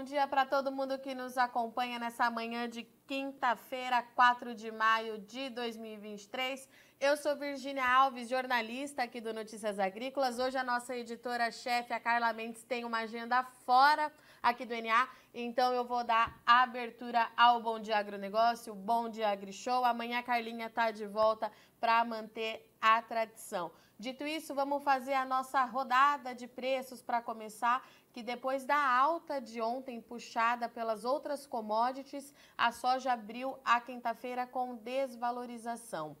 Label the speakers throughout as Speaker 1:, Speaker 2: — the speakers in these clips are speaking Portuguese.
Speaker 1: bom dia para todo mundo que nos acompanha nessa manhã de quinta-feira, 4 de maio de 2023. Eu sou Virginia Alves, jornalista aqui do Notícias Agrícolas. Hoje a nossa editora-chefe, a Carla Mendes, tem uma agenda fora aqui do NA, então eu vou dar abertura ao Bom Dia Agronegócio, Bom Dia AgriShow. Amanhã a Carlinha está de volta para manter a tradição. Dito isso, vamos fazer a nossa rodada de preços para começar, que depois da alta de ontem puxada pelas outras commodities, a soja abriu a quinta-feira com desvalorização.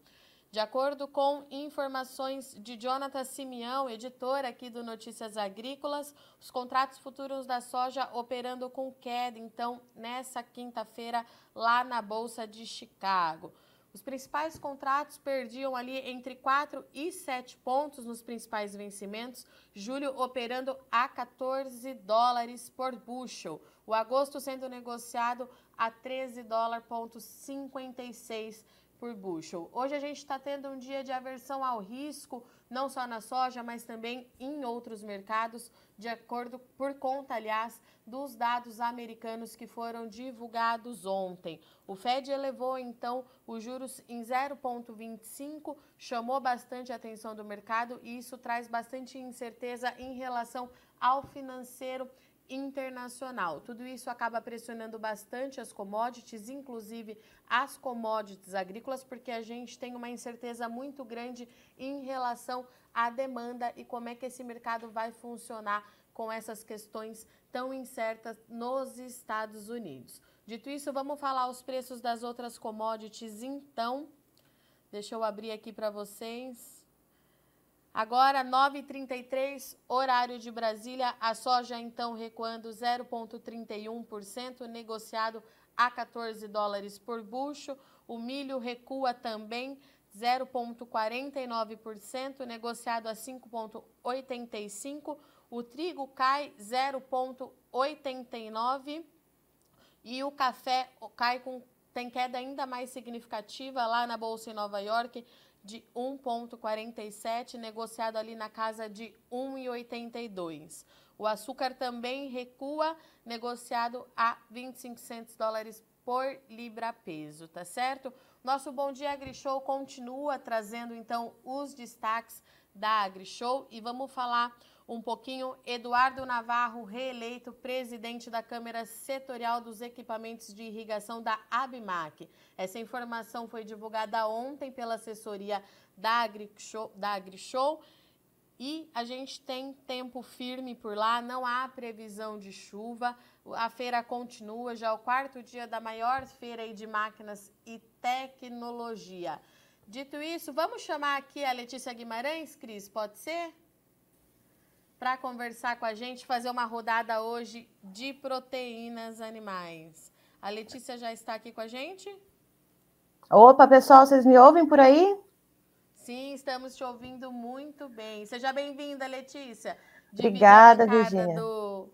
Speaker 1: De acordo com informações de Jonathan Simeão, editor aqui do Notícias Agrícolas, os contratos futuros da soja operando com queda, então, nessa quinta-feira, lá na Bolsa de Chicago. Os principais contratos perdiam ali entre 4 e 7 pontos nos principais vencimentos, julho operando a 14 dólares por bushel, o agosto sendo negociado a 13 dólares 56 por bushel. Hoje a gente está tendo um dia de aversão ao risco, não só na soja, mas também em outros mercados, de acordo por conta, aliás, dos dados americanos que foram divulgados ontem. O Fed elevou então os juros em 0,25, chamou bastante a atenção do mercado e isso traz bastante incerteza em relação ao financeiro internacional. Tudo isso acaba pressionando bastante as commodities, inclusive as commodities agrícolas, porque a gente tem uma incerteza muito grande em relação à demanda e como é que esse mercado vai funcionar com essas questões tão incertas nos Estados Unidos. Dito isso, vamos falar os preços das outras commodities então. Deixa eu abrir aqui para vocês. Agora, 9h33, horário de Brasília, a soja então recuando 0,31%, negociado a 14 dólares por bucho. O milho recua também 0,49%, negociado a 5,85%. O trigo cai 0,89%. E o café cai com, tem queda ainda mais significativa lá na Bolsa em Nova York, de 1,47, negociado ali na casa de 1,82. O açúcar também recua, negociado a 25 dólares por libra peso, tá certo? Nosso Bom Dia AgriShow continua trazendo então os destaques da AgriShow e vamos falar um pouquinho. Eduardo Navarro, reeleito presidente da Câmara Setorial dos Equipamentos de Irrigação da ABMAC. Essa informação foi divulgada ontem pela assessoria da AgriShow, da e a gente tem tempo firme por lá, não há previsão de chuva. A feira continua, já é o quarto dia da maior feira de máquinas e tecnologia. Dito isso, vamos chamar aqui a Letícia Guimarães, Cris, pode ser? Para conversar com a gente, fazer uma rodada hoje de proteínas animais. A Letícia já está aqui com a gente?
Speaker 2: Opa, pessoal, vocês me ouvem por aí?
Speaker 1: Sim, estamos te ouvindo muito bem. Seja bem-vinda, Letícia.
Speaker 2: Obrigada, Virginia.
Speaker 1: Do,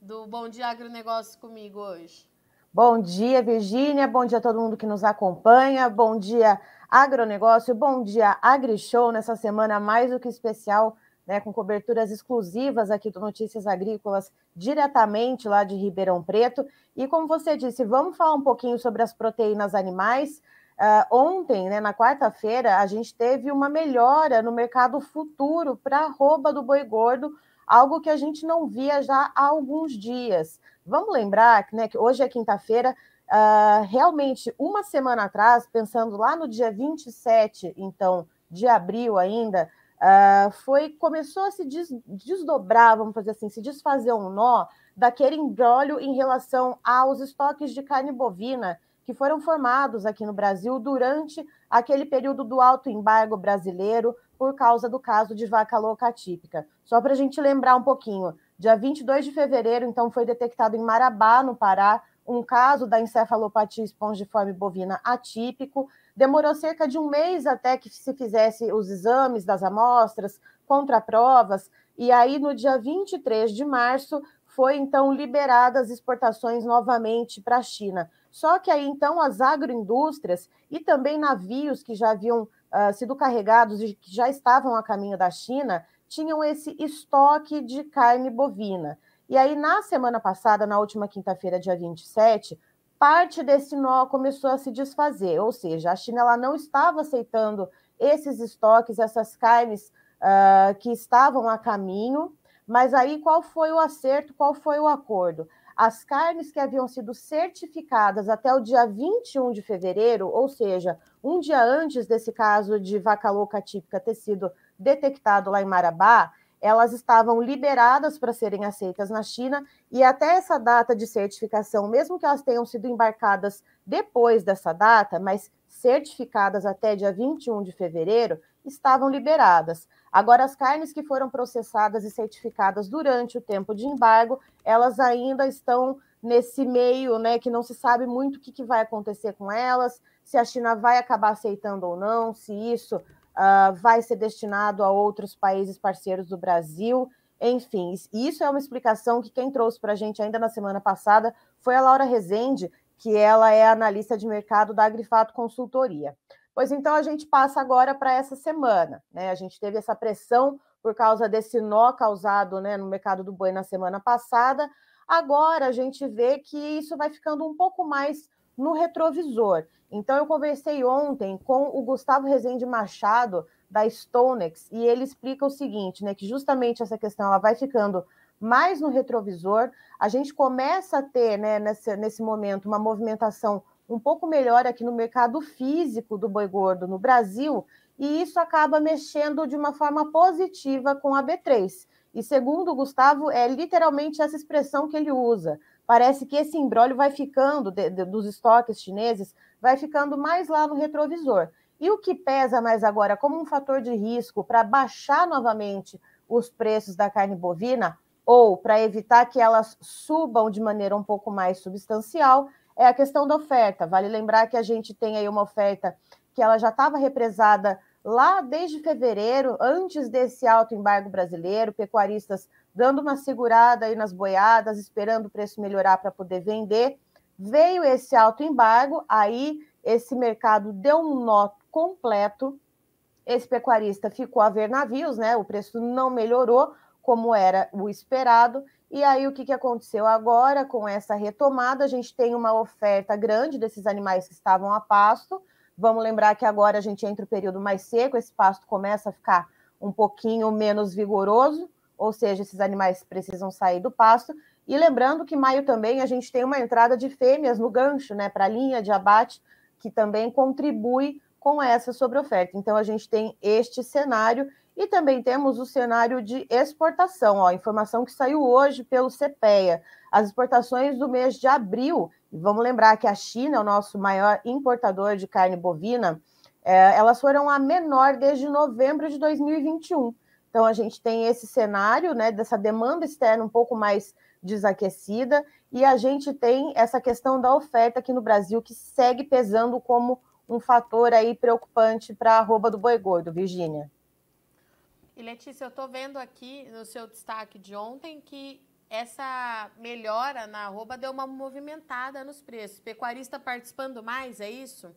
Speaker 1: do Bom Dia Agronegócio comigo hoje.
Speaker 2: Bom dia, Virgínia. Bom dia a todo mundo que nos acompanha. Bom dia, Agronegócio. Bom dia, AgriShow, nessa semana mais do que especial né, com coberturas exclusivas aqui do Notícias Agrícolas, diretamente lá de Ribeirão Preto. E como você disse, vamos falar um pouquinho sobre as proteínas animais. Uh, ontem, né, na quarta-feira, a gente teve uma melhora no mercado futuro para a arroba do boi gordo, algo que a gente não via já há alguns dias. Vamos lembrar né, que hoje é quinta-feira, uh, realmente uma semana atrás, pensando lá no dia 27, então, de abril ainda, uh, foi começou a se des, desdobrar, vamos fazer assim, se desfazer um nó daquele embrólio em relação aos estoques de carne bovina que foram formados aqui no Brasil durante aquele período do alto embargo brasileiro por causa do caso de vaca louca atípica. Só para a gente lembrar um pouquinho, dia 22 de fevereiro, então, foi detectado em Marabá, no Pará, um caso da encefalopatia espongiforme bovina atípico, Demorou cerca de um mês até que se fizesse os exames das amostras, contraprovas, e aí no dia 23 de março foi então liberadas as exportações novamente para a China. Só que aí então as agroindústrias e também navios que já haviam uh, sido carregados e que já estavam a caminho da China tinham esse estoque de carne bovina. E aí, na semana passada, na última quinta-feira, dia 27, parte desse nó começou a se desfazer, ou seja, a China ela não estava aceitando esses estoques, essas carnes uh, que estavam a caminho, mas aí qual foi o acerto, qual foi o acordo? As carnes que haviam sido certificadas até o dia 21 de fevereiro, ou seja, um dia antes desse caso de vaca louca típica ter sido detectado lá em Marabá, elas estavam liberadas para serem aceitas na China e até essa data de certificação, mesmo que elas tenham sido embarcadas depois dessa data, mas certificadas até dia 21 de fevereiro, estavam liberadas. Agora, as carnes que foram processadas e certificadas durante o tempo de embargo, elas ainda estão nesse meio, né, que não se sabe muito o que, que vai acontecer com elas, se a China vai acabar aceitando ou não, se isso uh, vai ser destinado a outros países parceiros do Brasil. Enfim, isso é uma explicação que quem trouxe para a gente ainda na semana passada foi a Laura Rezende, que ela é analista de mercado da Agrifato Consultoria. Pois então a gente passa agora para essa semana, né? A gente teve essa pressão por causa desse nó causado né, no mercado do boi na semana passada. Agora a gente vê que isso vai ficando um pouco mais no retrovisor. Então, eu conversei ontem com o Gustavo Rezende Machado, da Stonex, e ele explica o seguinte, né, que justamente essa questão ela vai ficando mais no retrovisor, a gente começa a ter, né, nesse, nesse momento, uma movimentação um pouco melhor aqui no mercado físico do boi gordo no Brasil, e isso acaba mexendo de uma forma positiva com a B3. E segundo o Gustavo, é literalmente essa expressão que ele usa. Parece que esse embrólio vai ficando de, de, dos estoques chineses vai ficando mais lá no retrovisor. E o que pesa mais agora como um fator de risco para baixar novamente os preços da carne bovina ou para evitar que elas subam de maneira um pouco mais substancial é a questão da oferta. Vale lembrar que a gente tem aí uma oferta que ela já estava represada lá desde fevereiro, antes desse alto embargo brasileiro, pecuaristas dando uma segurada aí nas boiadas, esperando o preço melhorar para poder vender. Veio esse alto embargo, aí esse mercado deu um nó completo. Esse pecuarista ficou a ver navios, né? O preço não melhorou como era o esperado. E aí o que, que aconteceu agora com essa retomada? A gente tem uma oferta grande desses animais que estavam a pasto. Vamos lembrar que agora a gente entra o período mais seco, esse pasto começa a ficar um pouquinho menos vigoroso, ou seja, esses animais precisam sair do pasto. E lembrando que maio também a gente tem uma entrada de fêmeas no gancho, né, para a linha de abate, que também contribui com essa sobreoferta. Então a gente tem este cenário e também temos o cenário de exportação, ó, informação que saiu hoje pelo CPEA. As exportações do mês de abril, vamos lembrar que a China é o nosso maior importador de carne bovina, é, elas foram a menor desde novembro de 2021. Então a gente tem esse cenário, né, dessa demanda externa um pouco mais desaquecida, e a gente tem essa questão da oferta aqui no Brasil que segue pesando como um fator aí preocupante para a arroba do boi gordo, Virgínia.
Speaker 1: E Letícia, eu estou vendo aqui no seu destaque de ontem que essa melhora na arroba deu uma movimentada nos preços. Pecuarista participando mais, é isso?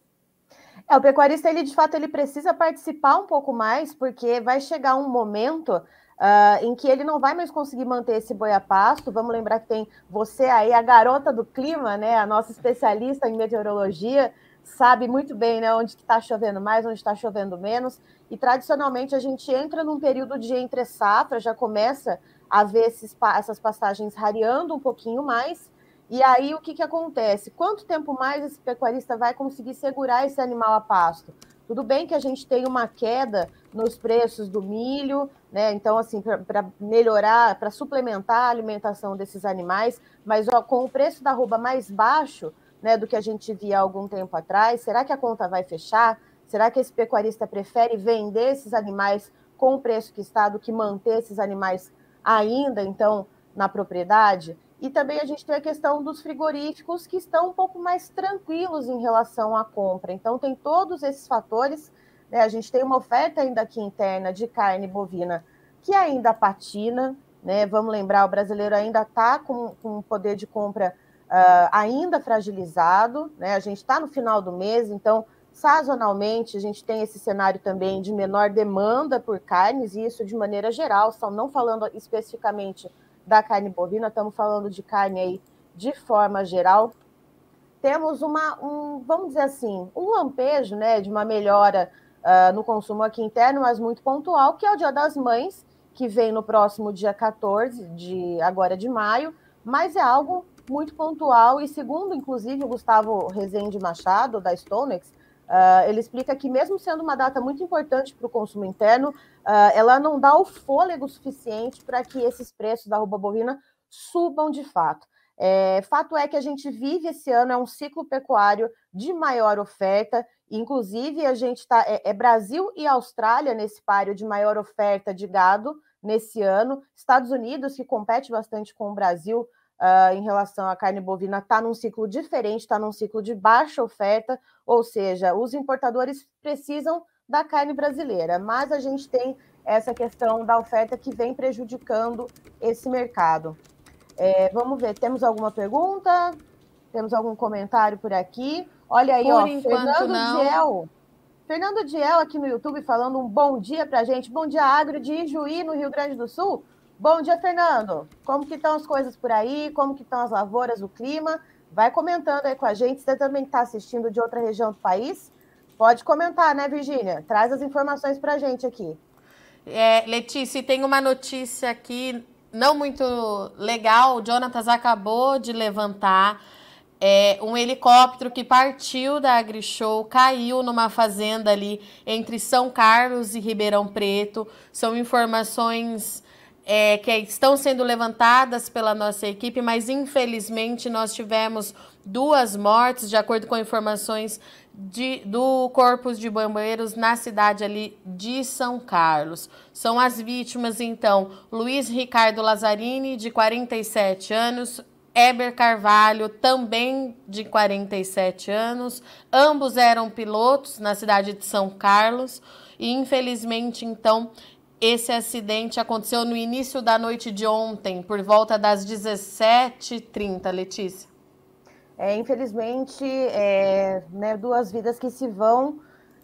Speaker 2: É, o pecuarista, ele de fato, ele precisa participar um pouco mais, porque vai chegar um momento Uh, em que ele não vai mais conseguir manter esse boi a pasto. Vamos lembrar que tem você aí, a garota do clima, né? A nossa especialista em meteorologia, sabe muito bem né, onde está chovendo mais, onde está chovendo menos. E tradicionalmente a gente entra num período de entre safra, já começa a ver esses, essas pastagens rareando um pouquinho mais. E aí o que, que acontece? Quanto tempo mais esse pecuarista vai conseguir segurar esse animal a pasto? Tudo bem que a gente tem uma queda nos preços do milho, né? Então, assim, para melhorar, para suplementar a alimentação desses animais, mas ó, com o preço da arroba mais baixo, né, do que a gente via há algum tempo atrás, será que a conta vai fechar? Será que esse pecuarista prefere vender esses animais com o preço que está do que manter esses animais ainda, então, na propriedade? E também a gente tem a questão dos frigoríficos que estão um pouco mais tranquilos em relação à compra. Então, tem todos esses fatores. Né? A gente tem uma oferta ainda aqui interna de carne bovina que ainda patina. Né? Vamos lembrar, o brasileiro ainda está com, com um poder de compra uh, ainda fragilizado. Né? A gente está no final do mês, então, sazonalmente, a gente tem esse cenário também de menor demanda por carnes, e isso de maneira geral, só não falando especificamente da carne bovina, estamos falando de carne aí de forma geral. Temos uma, um, vamos dizer assim, um lampejo né, de uma melhora uh, no consumo aqui interno, mas muito pontual, que é o Dia das Mães, que vem no próximo dia 14 de agora de maio, mas é algo muito pontual e segundo, inclusive, o Gustavo Rezende Machado, da Stonex, uh, ele explica que mesmo sendo uma data muito importante para o consumo interno, uh, ela não dá o fôlego suficiente para que esses preços da roupa bovina subam de fato. É, fato é que a gente vive esse ano, é um ciclo pecuário de maior oferta, inclusive a gente está, é, é, Brasil e Austrália nesse páreo de maior oferta de gado nesse ano, Estados Unidos, que compete bastante com o Brasil uh, em relação à carne bovina, está num ciclo diferente, está num ciclo de baixa oferta, ou seja, os importadores precisam da carne brasileira, mas a gente tem essa questão da oferta que vem prejudicando esse mercado. É, vamos ver, temos alguma pergunta? Temos algum comentário por aqui? Olha aí, por ó, Fernando não. Diel. Fernando Diel aqui no YouTube falando um bom dia para a gente. Bom dia, Agro de Ijuí, no Rio Grande do Sul. Bom dia, Fernando. Como que estão as coisas por aí? Como que estão as lavouras, o clima? Vai comentando aí com a gente. Você também está assistindo de outra região do país? Pode comentar, né, Virgínia? Traz as informações para a gente aqui.
Speaker 1: É, Letícia, tem uma notícia aqui não muito legal. O Jonatas acabou de levantar é, um helicóptero que partiu da AgriShow, caiu numa fazenda ali entre São Carlos e Ribeirão Preto. São informações é, que estão sendo levantadas pela nossa equipe, mas infelizmente nós tivemos duas mortes, de acordo com informações de, do Corpo de Bombeiros na cidade ali de São Carlos. São as vítimas, então, Luiz Ricardo Lazzarini, de 47 anos, Eber Carvalho, também de 47 anos. Ambos eram pilotos na cidade de São Carlos e, infelizmente, então, esse acidente aconteceu no início da noite de ontem, por volta das 17h30, Letícia.
Speaker 2: É, infelizmente, é, né, duas vidas que se vão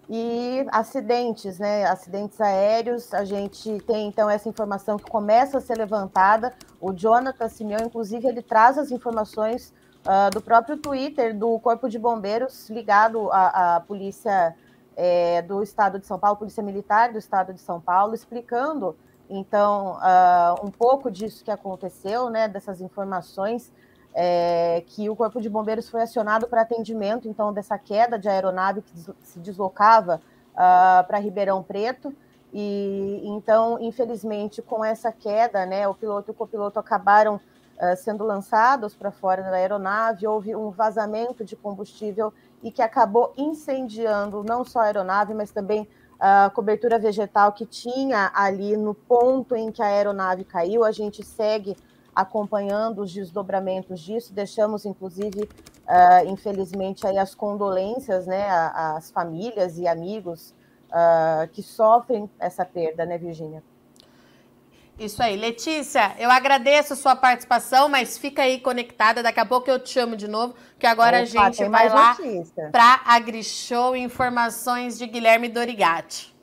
Speaker 2: e acidentes, né? Acidentes aéreos. A gente tem então essa informação que começa a ser levantada. O Jonathan Simeão, inclusive, ele traz as informações uh, do próprio Twitter do Corpo de Bombeiros ligado à, à polícia é, do Estado de São Paulo, Polícia Militar do Estado de São Paulo, explicando então uh, um pouco disso que aconteceu, né? Dessas informações é, que o Corpo de Bombeiros foi acionado para atendimento, então, dessa queda de aeronave que se deslocava uh, para Ribeirão Preto. E então, infelizmente, com essa queda, né, o piloto e o copiloto acabaram uh, sendo lançados para fora da aeronave. Houve um vazamento de combustível e que acabou incendiando não só a aeronave, mas também a cobertura vegetal que tinha ali no ponto em que a aeronave caiu. A gente segue acompanhando os desdobramentos disso. Deixamos, inclusive, uh, infelizmente, aí as condolências né, às famílias e amigos uh, que sofrem essa perda, né, Virginia?
Speaker 1: Isso aí. Letícia, eu agradeço a sua participação, mas fica aí conectada. Daqui a pouco eu te chamo de novo, que agora Opa, a gente vai lá para a AgriShow Informações de Guilherme Dorigatti.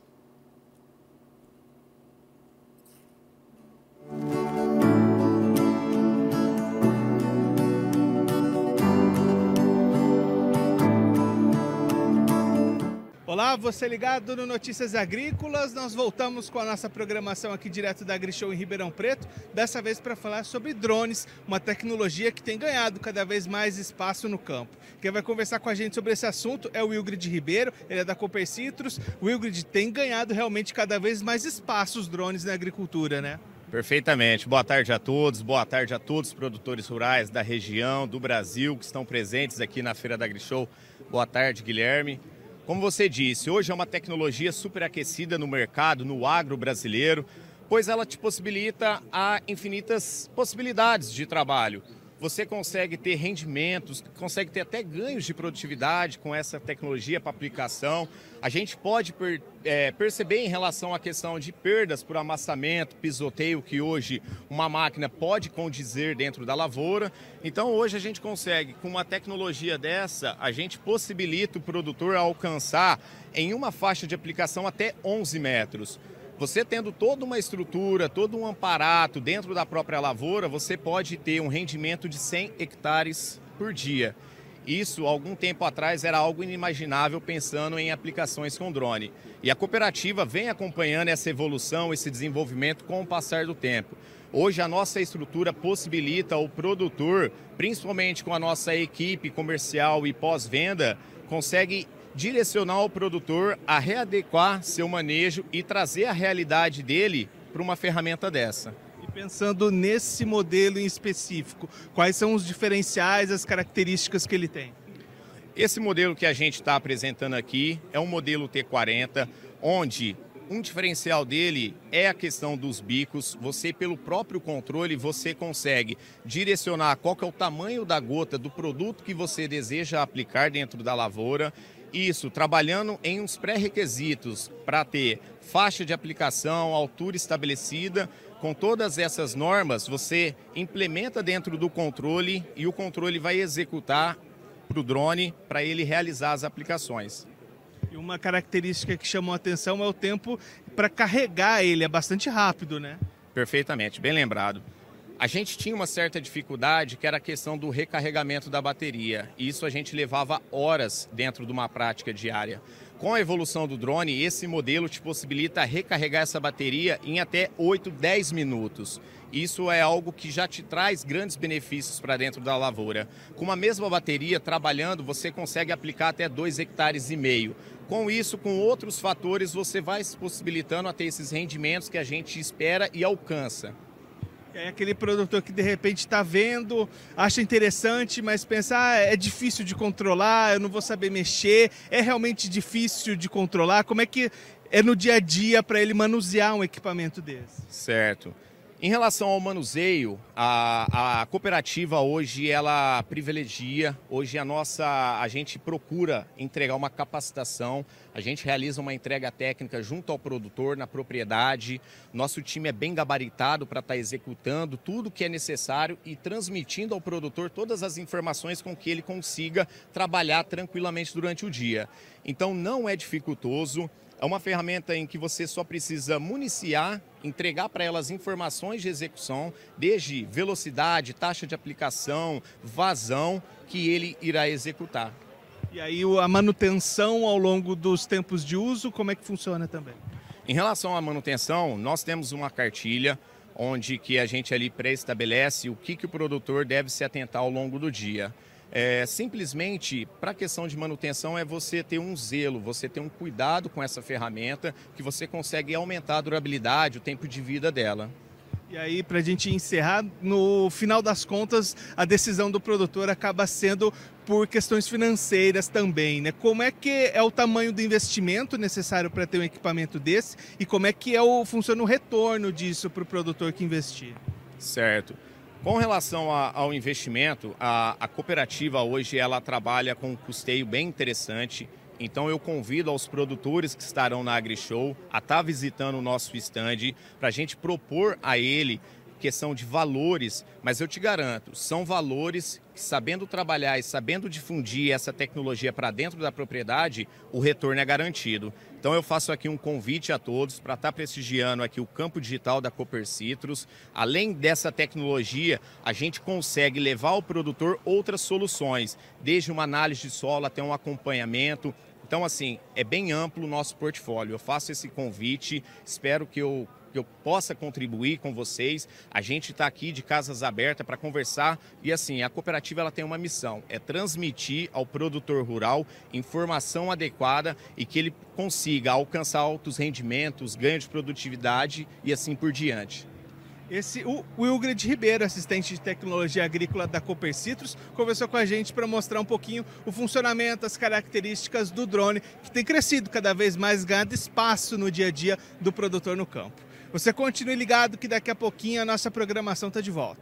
Speaker 3: Olá, você ligado no Notícias Agrícolas. Nós voltamos com a nossa programação aqui direto da AgriShow em Ribeirão Preto, dessa vez para falar sobre drones, uma tecnologia que tem ganhado cada vez mais espaço no campo. Quem vai conversar com a gente sobre esse assunto é o Wilgrid Ribeiro, ele é da Cooper Citrus. O Wilgrid tem ganhado realmente cada vez mais espaço os drones na agricultura, né?
Speaker 4: Perfeitamente. Boa tarde a todos, boa tarde a todos os produtores rurais da região, do Brasil, que estão presentes aqui na Feira da AgriShow. Boa tarde, Guilherme. Como você disse, hoje é uma tecnologia superaquecida no mercado, no agro brasileiro, pois ela te possibilita a infinitas possibilidades de trabalho você consegue ter rendimentos, consegue ter até ganhos de produtividade com essa tecnologia para aplicação. A gente pode per, é, perceber em relação à questão de perdas por amassamento, pisoteio, que hoje uma máquina pode condizer dentro da lavoura. Então hoje a gente consegue, com uma tecnologia dessa, a gente possibilita o produtor alcançar em uma faixa de aplicação até 11 metros. Você tendo toda uma estrutura, todo um aparato dentro da própria lavoura, você pode ter um rendimento de 100 hectares por dia. Isso, algum tempo atrás, era algo inimaginável pensando em aplicações com drone. E a cooperativa vem acompanhando essa evolução, esse desenvolvimento com o passar do tempo. Hoje a nossa estrutura possibilita o produtor, principalmente com a nossa equipe comercial e pós-venda, consegue direcionar o produtor a readequar seu manejo e trazer a realidade dele para uma ferramenta dessa.
Speaker 3: E pensando nesse modelo em específico, quais são os diferenciais, as características que ele tem?
Speaker 4: Esse modelo que a gente está apresentando aqui é um modelo T40, onde um diferencial dele é a questão dos bicos. Você, pelo próprio controle, você consegue direcionar qual é o tamanho da gota do produto que você deseja aplicar dentro da lavoura. Isso, trabalhando em uns pré-requisitos para ter faixa de aplicação, altura estabelecida. Com todas essas normas, você implementa dentro do controle e o controle vai executar para o drone para ele realizar as aplicações.
Speaker 3: E uma característica que chamou a atenção é o tempo para carregar ele, é bastante rápido, né?
Speaker 4: Perfeitamente, bem lembrado. A gente tinha uma certa dificuldade que era a questão do recarregamento da bateria. Isso a gente levava horas dentro de uma prática diária. Com a evolução do drone, esse modelo te possibilita recarregar essa bateria em até 8, 10 minutos. Isso é algo que já te traz grandes benefícios para dentro da lavoura. Com uma mesma bateria, trabalhando, você consegue aplicar até 2 hectares e meio. Com isso, com outros fatores, você vai se possibilitando a ter esses rendimentos que a gente espera e alcança.
Speaker 3: É aquele produtor que de repente está vendo, acha interessante, mas pensa, ah, é difícil de controlar, eu não vou saber mexer, é realmente difícil de controlar. Como é que é no dia a dia para ele manusear um equipamento desse?
Speaker 4: Certo. Em relação ao manuseio, a, a, cooperativa hoje ela privilegia, hoje a nossa, a gente procura entregar uma capacitação, a gente realiza uma entrega técnica junto ao produtor na propriedade, nosso time é bem gabaritado para estar tá executando tudo que é necessário e transmitindo ao produtor todas as informações com que ele consiga trabalhar tranquilamente durante o dia. Então não é dificultoso, é uma ferramenta em que você só precisa municiar, entregar para elas informações de execução, desde velocidade, taxa de aplicação, vazão, que ele irá executar.
Speaker 3: E aí a manutenção ao longo dos tempos de uso, como é que funciona também?
Speaker 4: Em relação à manutenção, nós temos uma cartilha onde que a gente ali pré-estabelece o que, que o produtor deve se atentar ao longo do dia. É, simplesmente, para a questão de manutenção, é você ter um zelo, você ter um cuidado com essa ferramenta, que você consegue aumentar a durabilidade, o tempo de vida dela.
Speaker 3: E aí, para a gente encerrar, no final das contas, a decisão do produtor acaba sendo por questões financeiras também, né? Como é que é o tamanho do investimento necessário para ter um equipamento desse e como é que é o, funciona o retorno disso para o produtor que investir?
Speaker 4: Certo. Com relação a, ao investimento, a, a, cooperativa hoje ela trabalha com um custeio bem interessante. Então eu convido aos produtores que estarão na AgriShow a estar tá visitando o nosso stand para a gente propor a ele questão de valores, mas eu te garanto, são valores sabendo trabalhar e sabendo difundir essa tecnologia para dentro da propriedade, o retorno é garantido. Então eu faço aqui um convite a todos para estar tá prestigiando aqui o campo digital da Cooper Citrus. Além dessa tecnologia, a gente consegue levar ao produtor outras soluções, desde uma análise de solo até um acompanhamento, então, assim, é bem amplo o nosso portfólio. Eu faço esse convite, espero que eu que eu possa contribuir com vocês. A gente está aqui de casas abertas para conversar e assim, a cooperativa ela tem uma missão, é transmitir ao produtor rural informação adequada e que ele consiga alcançar altos rendimentos, ganho de produtividade e assim por diante.
Speaker 3: Esse, o Wilgrid Ribeiro, assistente de tecnologia agrícola da Cooper Citrus, conversou com a gente para mostrar um pouquinho o funcionamento, as características do drone, que tem crescido cada vez mais, ganhando espaço no dia a dia do produtor no campo. Você continue ligado que daqui a pouquinho a nossa programação está de volta.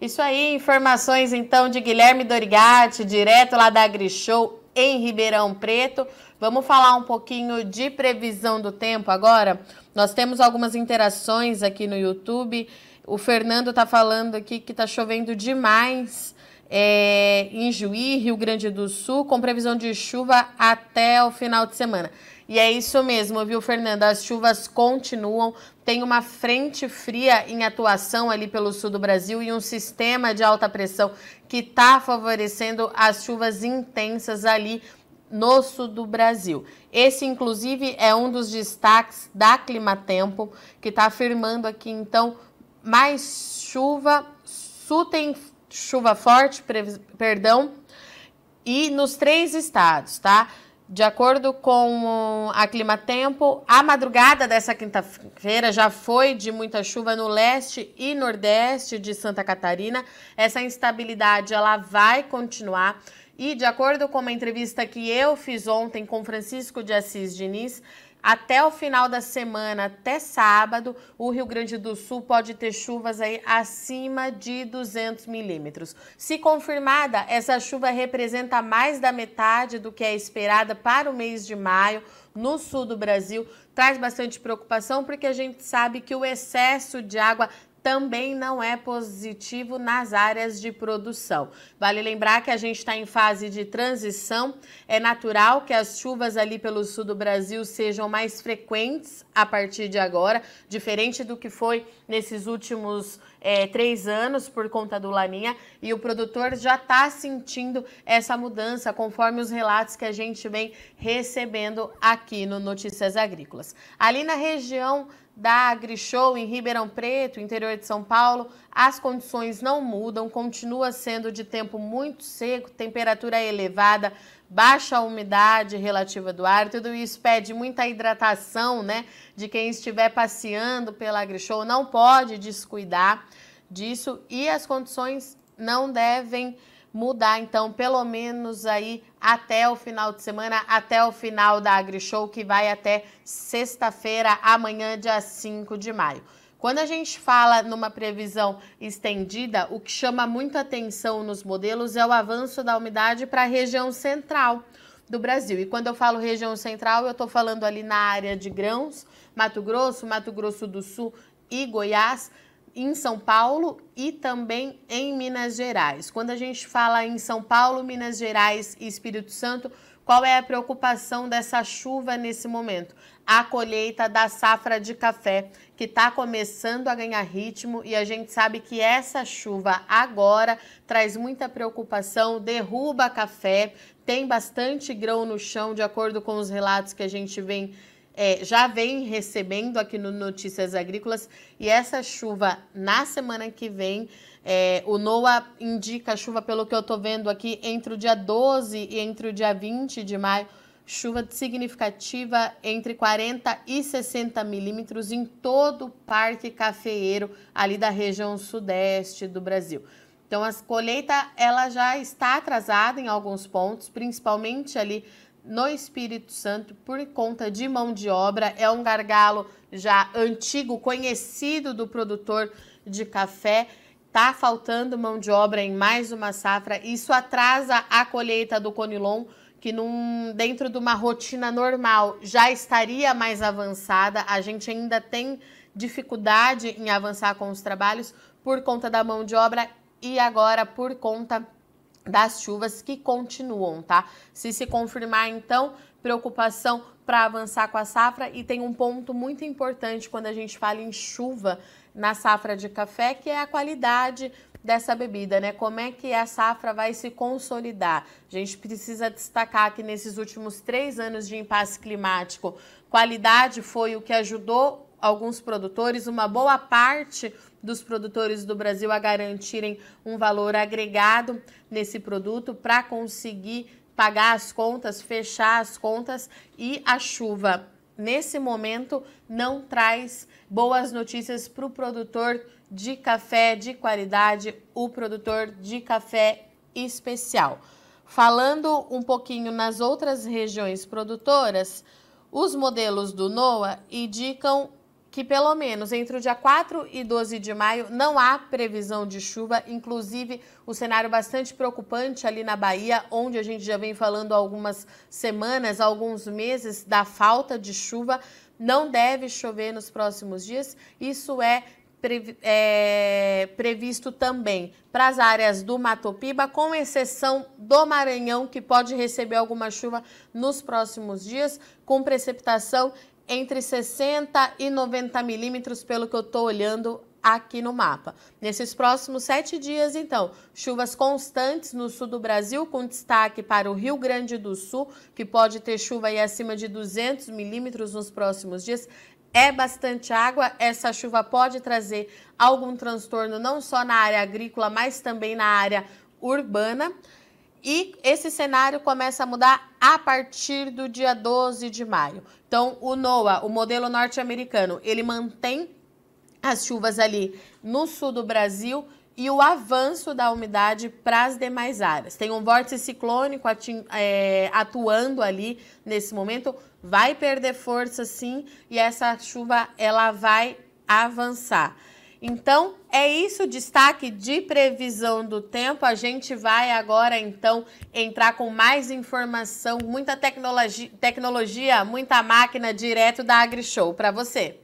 Speaker 1: Isso aí, informações então de Guilherme Dorigatti, direto lá da AgriShow em Ribeirão Preto. Vamos falar um pouquinho de previsão do tempo agora. Nós temos algumas interações aqui no YouTube O Fernando está falando aqui que está chovendo demais é, em Juí, Rio Grande do Sul, com previsão de chuva até o final de semana. E é isso mesmo, viu, Fernanda? As chuvas continuam. Tem uma frente fria em atuação ali pelo sul do Brasil e um sistema de alta pressão que está favorecendo as chuvas intensas ali no sul do Brasil. Esse, inclusive, é um dos destaques da Climatempo, que está afirmando aqui, então, mais chuva. Sul tem chuva forte, perdão, e nos três estados, tá? De acordo com a Climatempo, a madrugada dessa quinta-feira já foi de muita chuva no leste e nordeste de Santa Catarina. Essa instabilidade ela vai continuar. E de acordo com uma entrevista que eu fiz ontem com Francisco de Assis Diniz, até o final da semana, até sábado, o Rio Grande do Sul pode ter chuvas aí acima de 200 milímetros. Se confirmada, essa chuva representa mais da metade do que é esperada para o mês de maio no sul do Brasil. Traz bastante preocupação porque a gente sabe que o excesso de água também não é positivo nas áreas de produção. Vale lembrar que a gente está em fase de transição. É natural que as chuvas ali pelo sul do Brasil sejam mais frequentes a partir de agora, diferente do que foi nesses últimos é, três anos por conta do Laninha. E o produtor já está sentindo essa mudança, conforme os relatos que a gente vem recebendo aqui no Notícias Agrícolas. Ali na região da AgriShow em Ribeirão Preto, interior de São Paulo, as condições não mudam, continua sendo de tempo muito seco, temperatura elevada, baixa umidade relativa do ar, tudo isso pede muita hidratação, né? De quem estiver passeando pela AgriShow, não pode descuidar disso e as condições não devem mudar, então, pelo menos aí até o final de semana, até o final da AgriShow, que vai até sexta-feira, amanhã, dia 5 de maio. Quando a gente fala numa previsão estendida, o que chama muita atenção nos modelos é o avanço da umidade para a região central do Brasil. E quando eu falo região central, eu estou falando ali na área de grãos, Mato Grosso, Mato Grosso do Sul e Goiás, em São Paulo e também em Minas Gerais. Quando a gente fala em São Paulo, Minas Gerais e Espírito Santo, qual é a preocupação dessa chuva nesse momento? A colheita da safra de café, que está começando a ganhar ritmo e a gente sabe que essa chuva agora traz muita preocupação, derruba café, tem bastante grão no chão, de acordo com os relatos que a gente vem é, já vem recebendo aqui no Notícias Agrícolas e essa chuva na semana que vem, é, o NOAA indica chuva, pelo que eu estou vendo aqui, entre o dia 12 e entre o dia 20 de maio, chuva significativa entre 40 e 60 milímetros em todo o parque cafeeiro ali da região sudeste do Brasil. Então, a colheita ela já está atrasada em alguns pontos, principalmente ali no Espírito Santo por conta de mão de obra. É um gargalo já antigo, conhecido do produtor de café. Tá faltando mão de obra em mais uma safra. Isso atrasa a colheita do conilon, que num, dentro de uma rotina normal já estaria mais avançada. A gente ainda tem dificuldade em avançar com os trabalhos por conta da mão de obra e agora por conta das chuvas que continuam, tá? Se se confirmar, então, preocupação para avançar com a safra e tem um ponto muito importante quando a gente fala em chuva na safra de café, que é a qualidade dessa bebida, né? Como é que a safra vai se consolidar? A gente precisa destacar que nesses últimos três anos de impasse climático, qualidade foi o que ajudou alguns produtores, uma boa parte dos produtores do Brasil a garantirem um valor agregado nesse produto para conseguir pagar as contas, fechar as contas e a chuva nesse momento não traz boas notícias para o produtor de café de qualidade, o produtor de café especial. Falando um pouquinho nas outras regiões produtoras, os modelos do NOAA indicam que pelo menos entre o dia 4 e 12 de maio não há previsão de chuva, inclusive o cenário bastante preocupante ali na Bahia, onde a gente já vem falando algumas semanas, alguns meses da falta de chuva. Não deve chover nos próximos dias. Isso é é, previsto também para as áreas do Matopiba, com exceção do Maranhão, que pode receber alguma chuva nos próximos dias, com precipitação entre 60 e 90 milímetros, pelo que eu estou olhando aqui no mapa. Nesses próximos sete dias, então, chuvas constantes no sul do Brasil, com destaque para o Rio Grande do Sul, que pode ter chuva aí acima de 200 milímetros nos próximos dias. É bastante água, essa chuva pode trazer algum transtorno não só na área agrícola, mas também na área urbana. E esse cenário começa a mudar a partir do dia 12 de maio. Então, o NOAA, o modelo norte-americano, ele mantém as chuvas ali no sul do Brasil e o avanço da umidade para as demais áreas. Tem um vórtice ciclônico é, atuando ali nesse momento, vai perder força sim e essa chuva ela vai avançar. Então, é isso, destaque de previsão do tempo. A gente vai agora, então, entrar com mais informação, muita tecnologia, tecnologia muita máquina direto da AgriShow para você.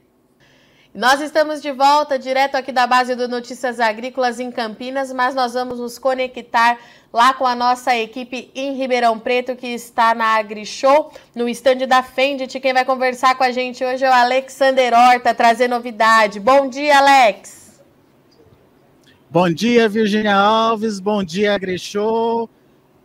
Speaker 1: Nós estamos de volta, direto aqui da base do Notícias Agrícolas em Campinas, mas nós vamos nos conectar lá com a nossa equipe em Ribeirão Preto, que está na AgriShow, no estande da Fendt. Quem vai conversar com a gente hoje é o Alexander Horta, trazer novidade. Bom dia, Alex!
Speaker 5: Bom dia, Virginia Alves, bom dia, AgriShow.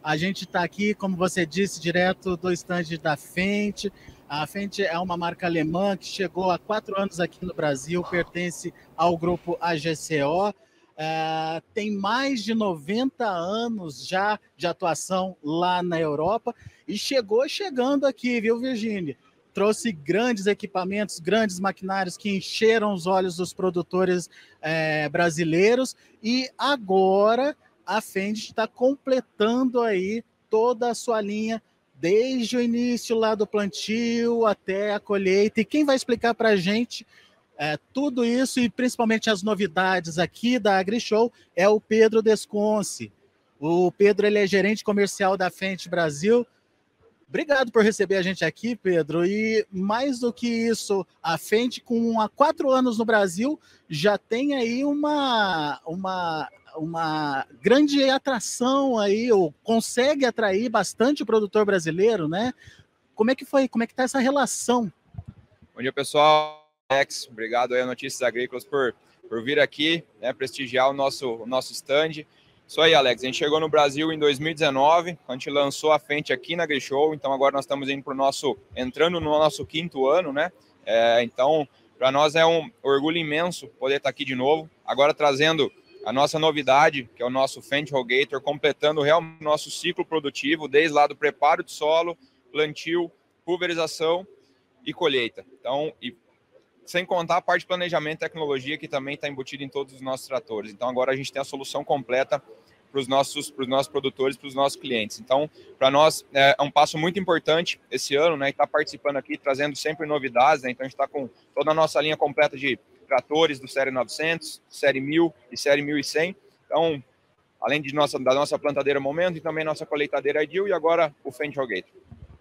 Speaker 5: A gente está aqui, como você disse, direto do estande da Fendt a Fendt é uma marca alemã que chegou há quatro anos aqui no Brasil, pertence ao grupo AGCO. É, tem mais de 90 anos já de atuação lá na Europa e chegou chegando aqui, viu, Virginia? Trouxe grandes equipamentos, grandes maquinários que encheram os olhos dos produtores é, brasileiros e agora a Fendt está completando aí toda a sua linha desde o início lá do plantio até a colheita. E quem vai explicar para a gente é, tudo isso e principalmente as novidades aqui da AgriShow é o Pedro Desconce. O Pedro ele é gerente comercial da Fendt Brasil. Obrigado por receber a gente aqui, Pedro. E mais do que isso, a Fendt, com há quatro anos no Brasil, já tem aí uma, uma uma grande atração aí, ou consegue atrair bastante o produtor brasileiro, né? Como é que foi? Como é que tá essa relação?
Speaker 6: Bom dia, pessoal. Alex, obrigado aí a Notícias Agrícolas por, por vir aqui, né, prestigiar o nosso, o nosso stand. Isso aí, Alex. A gente chegou no Brasil em 2019, a gente lançou a frente aqui na Grishow, então agora nós estamos indo para o nosso, entrando no nosso quinto ano, né? É, então, para nós é um orgulho imenso poder estar aqui de novo, agora trazendo a nossa novidade, que é o nosso Fendt Rogator, completando realmente o nosso ciclo produtivo, desde lá do preparo de solo, plantio, pulverização e colheita. Então, e sem contar a parte de planejamento e tecnologia, que também está embutida em todos os nossos tratores. Então, agora a gente tem a solução completa para os nossos, os nossos produtores, para os nossos clientes. Então, para nós é, é um passo muito importante esse ano, né? E estar tá participando aqui, trazendo sempre novidades, né? Então, a gente está com toda a nossa linha completa de tratores do Série 900, Série 1000 e Série 1100. Então, além de nossa, da nossa plantadeira Momento e também nossa colheitadeira Ideal e agora o Fendt Rogator.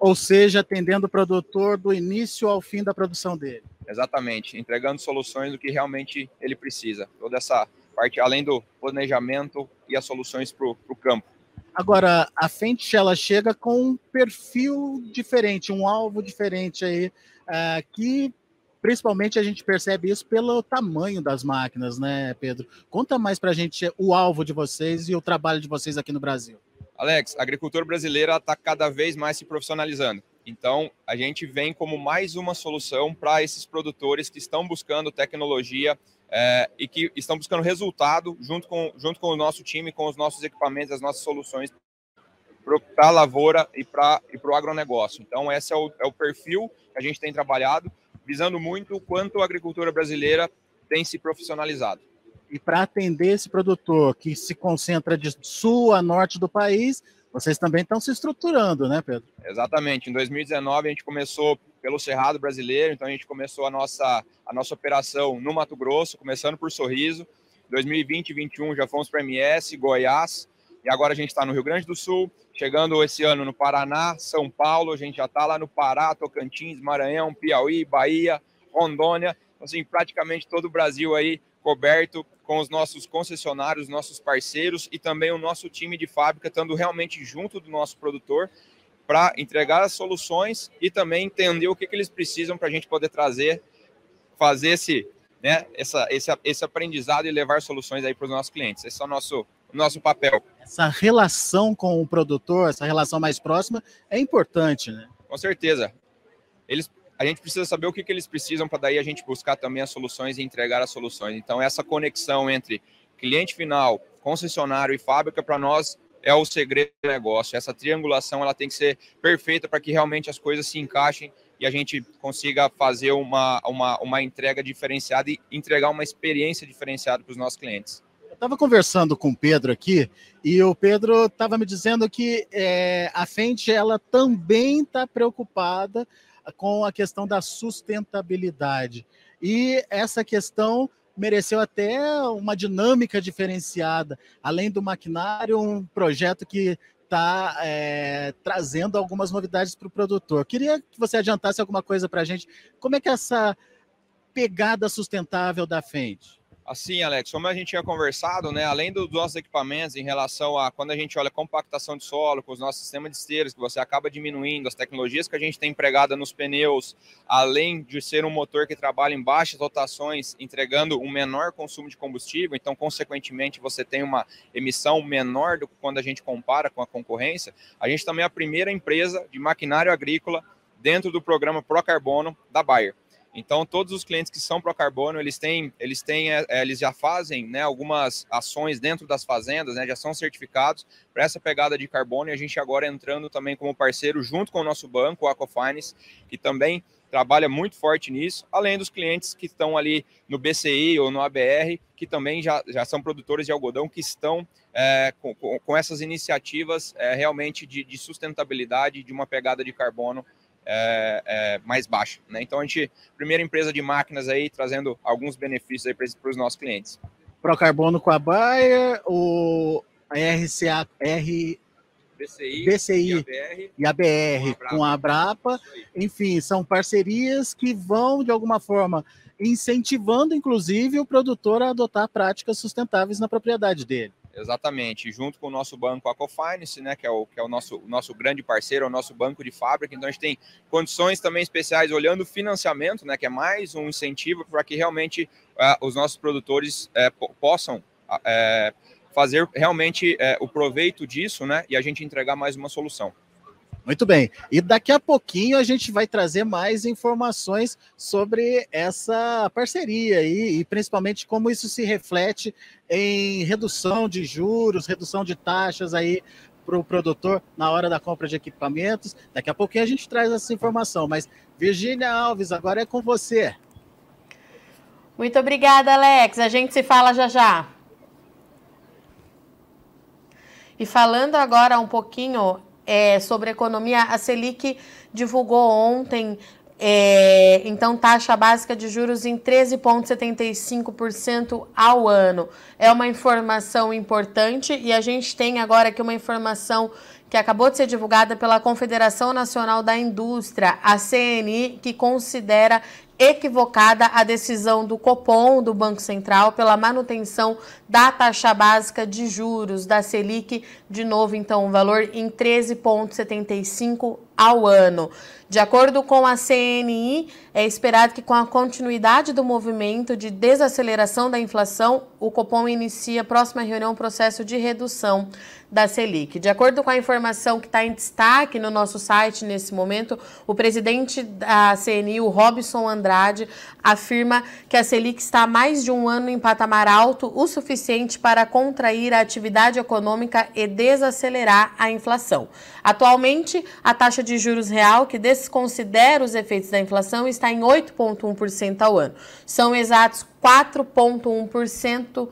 Speaker 5: Ou seja, atendendo o produtor do início ao fim da produção dele.
Speaker 6: Exatamente, entregando soluções do que realmente ele precisa. Toda essa parte, além do planejamento e as soluções para o campo.
Speaker 5: Agora, a Fendt ela chega com um perfil diferente, um alvo diferente aí, uh, que Principalmente a gente percebe isso pelo tamanho das máquinas, né, Pedro? Conta mais para a gente o alvo de vocês e o trabalho de vocês aqui no Brasil.
Speaker 6: Alex, a agricultura brasileira está cada vez mais se profissionalizando. Então, a gente vem como mais uma solução para esses produtores que estão buscando tecnologia é, e que estão buscando resultado junto com, junto com o nosso time, com os nossos equipamentos, as nossas soluções para a lavoura e para e o agronegócio. Então, esse é o, é o perfil que a gente tem trabalhado visando muito o quanto a agricultura brasileira tem se profissionalizado.
Speaker 5: E para atender esse produtor que se concentra de sul a norte do país, vocês também estão se estruturando, né, Pedro?
Speaker 6: Exatamente. Em 2019 a gente começou pelo Cerrado Brasileiro, então a gente começou a nossa, a nossa operação no Mato Grosso, começando por Sorriso. 2020 e 2021 já fomos para MS, Goiás, e agora a gente está no Rio Grande do Sul, chegando esse ano no Paraná, São Paulo, a gente já está lá no Pará, Tocantins, Maranhão, Piauí, Bahia, Rondônia, assim, praticamente todo o Brasil aí coberto com os nossos concessionários, nossos parceiros e também o nosso time de fábrica, estando realmente junto do nosso produtor para entregar as soluções e também entender o que, que eles precisam para a gente poder trazer, fazer esse, né, essa, esse, esse aprendizado e levar soluções aí para os nossos clientes. Esse é o nosso, nosso papel.
Speaker 5: Essa relação com o produtor, essa relação mais próxima é importante, né?
Speaker 6: Com certeza. Eles, a gente precisa saber o que, que eles precisam para daí a gente buscar também as soluções e entregar as soluções. Então, essa conexão entre cliente final, concessionário e fábrica, para nós, é o segredo do negócio. Essa triangulação ela tem que ser perfeita para que realmente as coisas se encaixem e a gente consiga fazer uma, uma, uma entrega diferenciada e entregar uma experiência diferenciada para os nossos clientes.
Speaker 5: Eu estava conversando com o Pedro aqui e o Pedro estava me dizendo que é, a Fendt ela também está preocupada com a questão da sustentabilidade. E essa questão mereceu até uma dinâmica diferenciada. Além do maquinário, um projeto que está é, trazendo algumas novidades para o produtor. Queria que você adiantasse alguma coisa para a gente. Como é que é essa pegada sustentável da Fendt?
Speaker 6: Assim, Alex, como a gente tinha conversado, né, além dos nossos equipamentos em relação a quando a gente olha compactação de solo, com os nossos sistemas de esteiras, que você acaba diminuindo, as tecnologias que a gente tem empregada nos pneus, além de ser um motor que trabalha em baixas rotações, entregando um menor consumo de combustível, então, consequentemente, você tem uma emissão menor do que quando a gente compara com a concorrência, a gente também é a primeira empresa de maquinário agrícola dentro do programa Pro Carbono da Bayer. Então, todos os clientes que são pro carbono, eles têm, eles têm, é, é, eles já fazem, né, algumas ações dentro das fazendas, né, já são certificados para essa pegada de carbono. E a gente agora entrando também como parceiro junto com o nosso banco, o Aquafines, que também trabalha muito forte nisso, além dos clientes que estão ali no BCI ou no ABR, que também já, já são produtores de algodão, que estão é, com, com, essas iniciativas é, realmente de, de sustentabilidade, de uma pegada de carbono é, é, mais baixa. Né? Então, a gente, primeira empresa de máquinas aí, trazendo alguns benefícios aí para os nossos clientes.
Speaker 5: Procarbono com a Bayer, o a RCA, R, BCI, BCI e a BR, e a BR com, a com a Brapa. Enfim, são parcerias que vão, de alguma forma, incentivando, inclusive, o produtor a adotar práticas sustentáveis na propriedade dele.
Speaker 6: Exatamente, junto com o nosso banco Aquafinance, né, que é o, que é o nosso, nosso grande parceiro, é o nosso banco de fábrica, então a gente tem condições também especiais olhando o financiamento, né, que é mais um incentivo para que realmente uh, os nossos produtores uh, possam uh, fazer realmente o proveito disso, né, e a gente entregar mais uma solução.
Speaker 5: Muito bem. E daqui a pouquinho a gente vai trazer mais informações sobre essa parceria aí, e principalmente como isso se reflete em redução de juros, redução de taxas aí para o produtor na hora da compra de equipamentos. Daqui a pouquinho a gente traz essa informação. Mas, Virgínia Alves, agora é com você.
Speaker 1: Muito obrigada, Alex. A gente se fala já já. E falando agora um pouquinho é, sobre economia, a Selic divulgou ontem é, então, taxa básica de juros em 13,75% ao ano. É uma informação importante e a gente tem agora aqui uma informação que acabou de ser divulgada pela Confederação Nacional da Indústria, a CNI, que considera equivocada a decisão do Copom, do Banco Central, pela manutenção da taxa básica de juros da Selic, de novo, então, o um valor em 13,75 ao ano. De acordo com a CNI, é esperado que com a continuidade do movimento de desaceleração da inflação, o Copom inicie a próxima reunião um processo de redução da Selic. De acordo com a informação que está em destaque no nosso site nesse momento, o presidente da CNI, o Robson Andrade, afirma que a Selic está há mais de um ano em patamar alto, o suficiente para contrair a atividade econômica e desacelerar a inflação. Atualmente, a taxa de juros real, que desconsidera os efeitos da inflação, está em 8,1% ao ano. São exatos 4,1%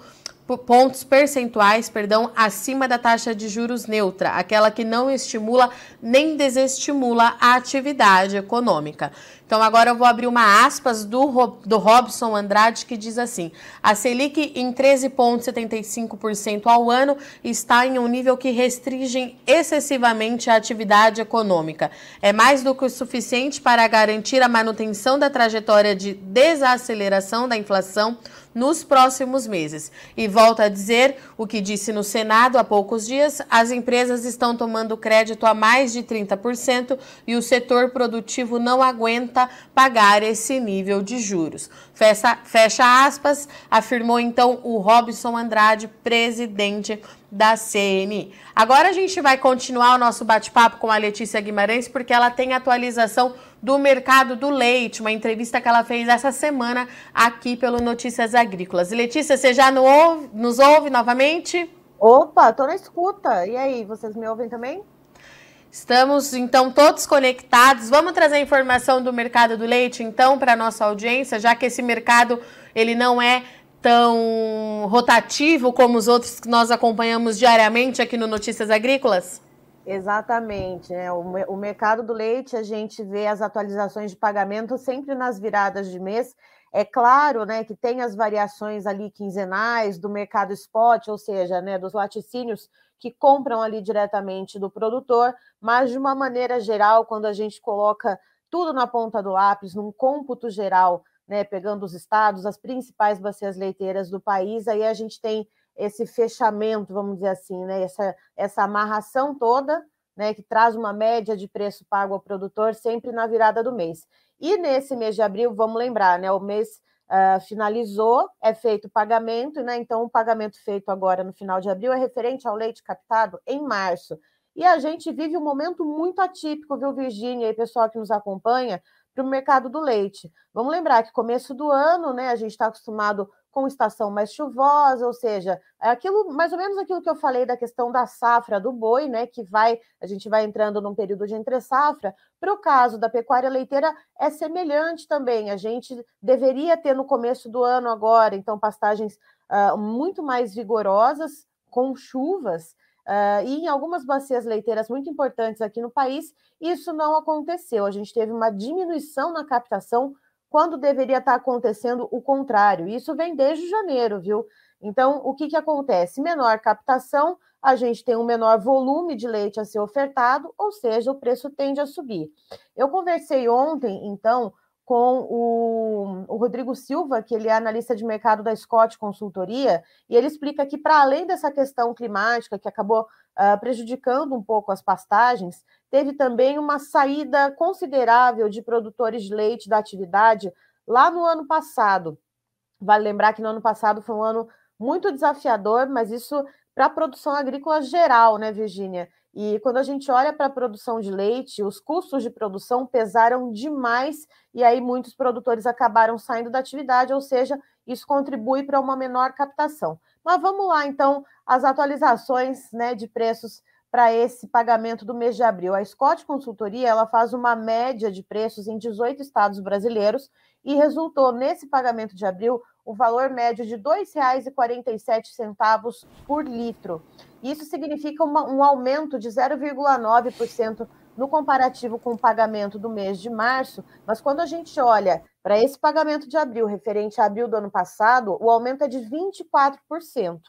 Speaker 1: pontos percentuais, perdão, acima da taxa de juros neutra, aquela que não estimula nem desestimula a atividade econômica. Então agora eu vou abrir uma aspas do, do Robson Andrade que diz assim: a Selic em 13,75% ao ano está em um nível que restringe excessivamente a atividade econômica. É mais do que o suficiente para garantir a manutenção da trajetória de desaceleração da inflação nos próximos meses. E volta a dizer o que disse no Senado há poucos dias: as empresas estão tomando crédito a mais de 30% e o setor produtivo não aguenta pagar esse nível de juros. Fecha, fecha aspas, afirmou então o Robson Andrade, presidente da CNI. Agora a gente vai continuar o nosso bate-papo com a Letícia Guimarães, porque ela tem atualização do mercado do leite, uma entrevista que ela fez essa semana aqui pelo Notícias Agrícolas. Letícia, você já nos ouve novamente?
Speaker 2: Opa, tô na escuta. E aí, vocês me ouvem também?
Speaker 1: Estamos então todos conectados. Vamos trazer informação do mercado do leite então para nossa audiência, já que esse mercado ele não é tão rotativo como os outros que nós acompanhamos diariamente aqui no Notícias Agrícolas?
Speaker 2: Exatamente. Né? O, o mercado do leite, a gente vê as atualizações de pagamento sempre nas viradas de mês. É claro né, que tem as variações ali quinzenais do mercado spot, ou seja, né, dos laticínios que compram ali diretamente do produtor, mas de uma maneira geral, quando a gente coloca tudo na ponta do lápis, num cômputo geral né, pegando os estados, as principais bacias leiteiras do país, aí a gente tem esse fechamento, vamos dizer assim, né, essa, essa amarração toda, né, que traz uma média de preço pago ao produtor sempre na virada do mês. E nesse mês de abril, vamos lembrar, né, o mês uh, finalizou, é feito o pagamento, né, então o pagamento feito agora no final de abril é referente ao leite captado em março. E a gente vive um momento muito atípico, viu, Virgínia e pessoal que nos acompanha, para o mercado do leite. Vamos lembrar que começo do ano, né, a gente está acostumado com estação mais chuvosa, ou seja, é aquilo, mais ou menos aquilo que eu falei da questão da safra do boi, né, que vai, a gente vai entrando num período de entre safra. Para o caso da pecuária leiteira é semelhante também. A gente deveria ter no começo do ano agora, então pastagens uh, muito mais vigorosas com chuvas Uh, e em algumas bacias leiteiras muito importantes aqui no país, isso não aconteceu. A gente teve uma diminuição na captação quando deveria estar acontecendo o contrário. Isso vem desde janeiro, viu? Então, o que, que acontece? Menor captação, a gente tem um menor volume de leite a ser ofertado, ou seja, o preço tende a subir. Eu conversei ontem, então, com o, o, Rodrigo Silva, que ele é analista de mercado da Scott Consultoria, e ele explica que, para além dessa questão climática, que acabou uh, prejudicando um pouco as pastagens, teve também uma saída considerável de produtores de leite da atividade lá no ano passado. Vale lembrar que no ano passado foi um ano muito desafiador, mas isso para a produção agrícola geral, né, Virgínia? E quando a gente olha para a produção de leite, os custos de produção pesaram demais e aí muitos produtores acabaram saindo da atividade, ou seja, isso contribui para uma menor captação. Mas vamos lá, então, as atualizações né, de preços para esse pagamento do mês de abril. A Scott Consultoria ela faz uma média de preços em 18 estados brasileiros e resultou nesse pagamento de abril o valor médio de R$ 2,47 por litro. Isso significa uma, um aumento de 0,9% no comparativo com o pagamento do mês de março, mas quando a gente olha para esse pagamento de abril, referente a abril do ano passado, o aumento é de 24%.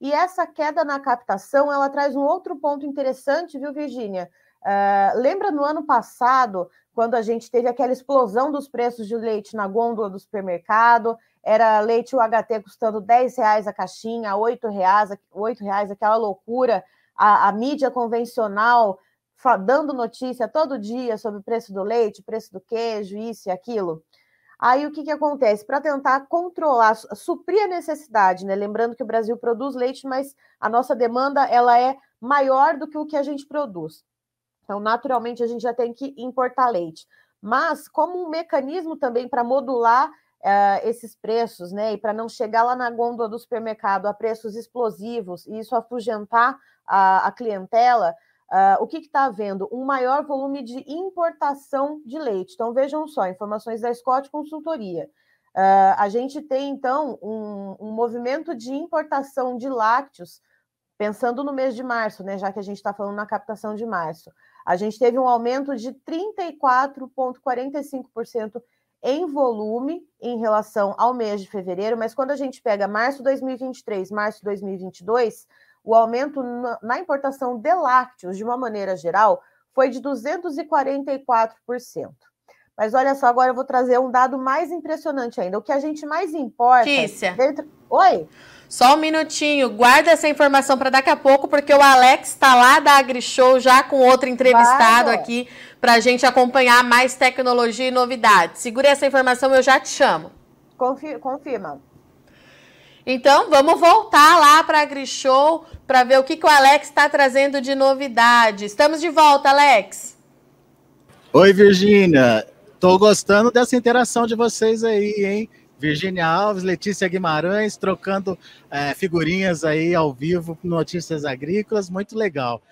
Speaker 2: E essa queda na captação, ela traz um outro ponto interessante, viu, Virgínia? Uh, lembra no ano passado, quando a gente teve aquela explosão dos preços de leite na gôndola do supermercado, era leite UHT custando 10 reais a caixinha, 8 reais, 8 reais aquela loucura, a, a mídia convencional dando notícia todo dia sobre o preço do leite, preço do queijo, isso e aquilo. Aí o que, que acontece? Para tentar controlar, suprir a necessidade, né? Lembrando que o Brasil produz leite, mas a nossa demanda ela é maior do que o que a gente produz. Então, naturalmente, a gente já tem que importar leite. Mas, como um mecanismo também para modular uh, esses preços, né? E para não chegar lá na gôndola do supermercado a preços explosivos e isso afugentar a, a clientela, uh, o que está havendo? Um maior volume de importação de leite. Então, vejam só, informações da Scott Consultoria. Uh, a gente tem, então, um, um, movimento de importação de lácteos, pensando no mês de março, né, já que a gente está falando na captação de março. A gente teve um aumento de 34,45% em volume em relação ao mês de fevereiro, mas quando a gente pega março de 2023, março de 2022, o aumento na importação de lácteos, de uma maneira geral, foi de 244%. Mas olha só, agora eu vou trazer um dado mais impressionante ainda. O que a gente mais importa.
Speaker 1: Kícia.
Speaker 2: Dentro... Oi?
Speaker 1: Só um minutinho, guarda essa informação para daqui a pouco, porque o Alex está lá da AgriShow já com outro entrevistado Vai, aqui para a gente acompanhar mais tecnologia e novidades. Segure essa informação, eu já te chamo.
Speaker 2: Confirma.
Speaker 1: Então, vamos voltar lá para a AgriShow para ver o que, que o Alex está trazendo de novidade. Estamos de volta, Alex.
Speaker 5: Oi, Virgínia. Estou gostando dessa interação de vocês aí, hein? Virgínia Alves, Letícia Guimarães, trocando é, figurinhas aí ao vivo, notícias agrícolas, muito legal.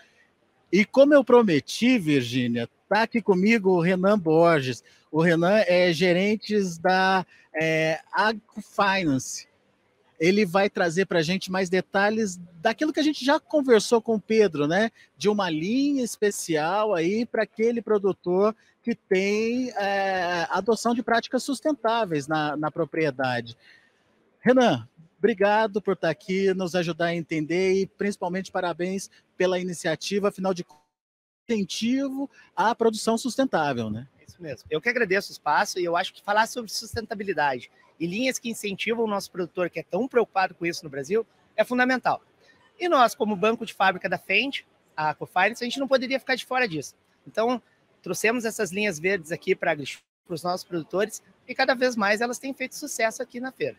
Speaker 5: E como eu prometi, Virgínia, está aqui comigo o Renan Borges. O Renan é gerente da é. Ele vai trazer para a gente mais detalhes daquilo que a gente já conversou com o Pedro, né? De uma linha especial aí para aquele produtor que tem é, adoção de práticas sustentáveis na, na propriedade. Renan, obrigado por estar aqui, nos ajudar a entender e principalmente parabéns pela iniciativa, afinal de contas, incentivo à produção sustentável, né?
Speaker 7: Isso mesmo. Eu que agradeço o espaço e eu acho que falar sobre sustentabilidade e linhas que incentivam o nosso produtor, que é tão preocupado com isso no Brasil, é fundamental. E nós, como banco de fábrica da Fendt, a Cofinance, a gente não poderia ficar de fora disso. Então, trouxemos essas linhas verdes aqui para os nossos produtores e cada vez mais elas têm feito sucesso aqui na feira.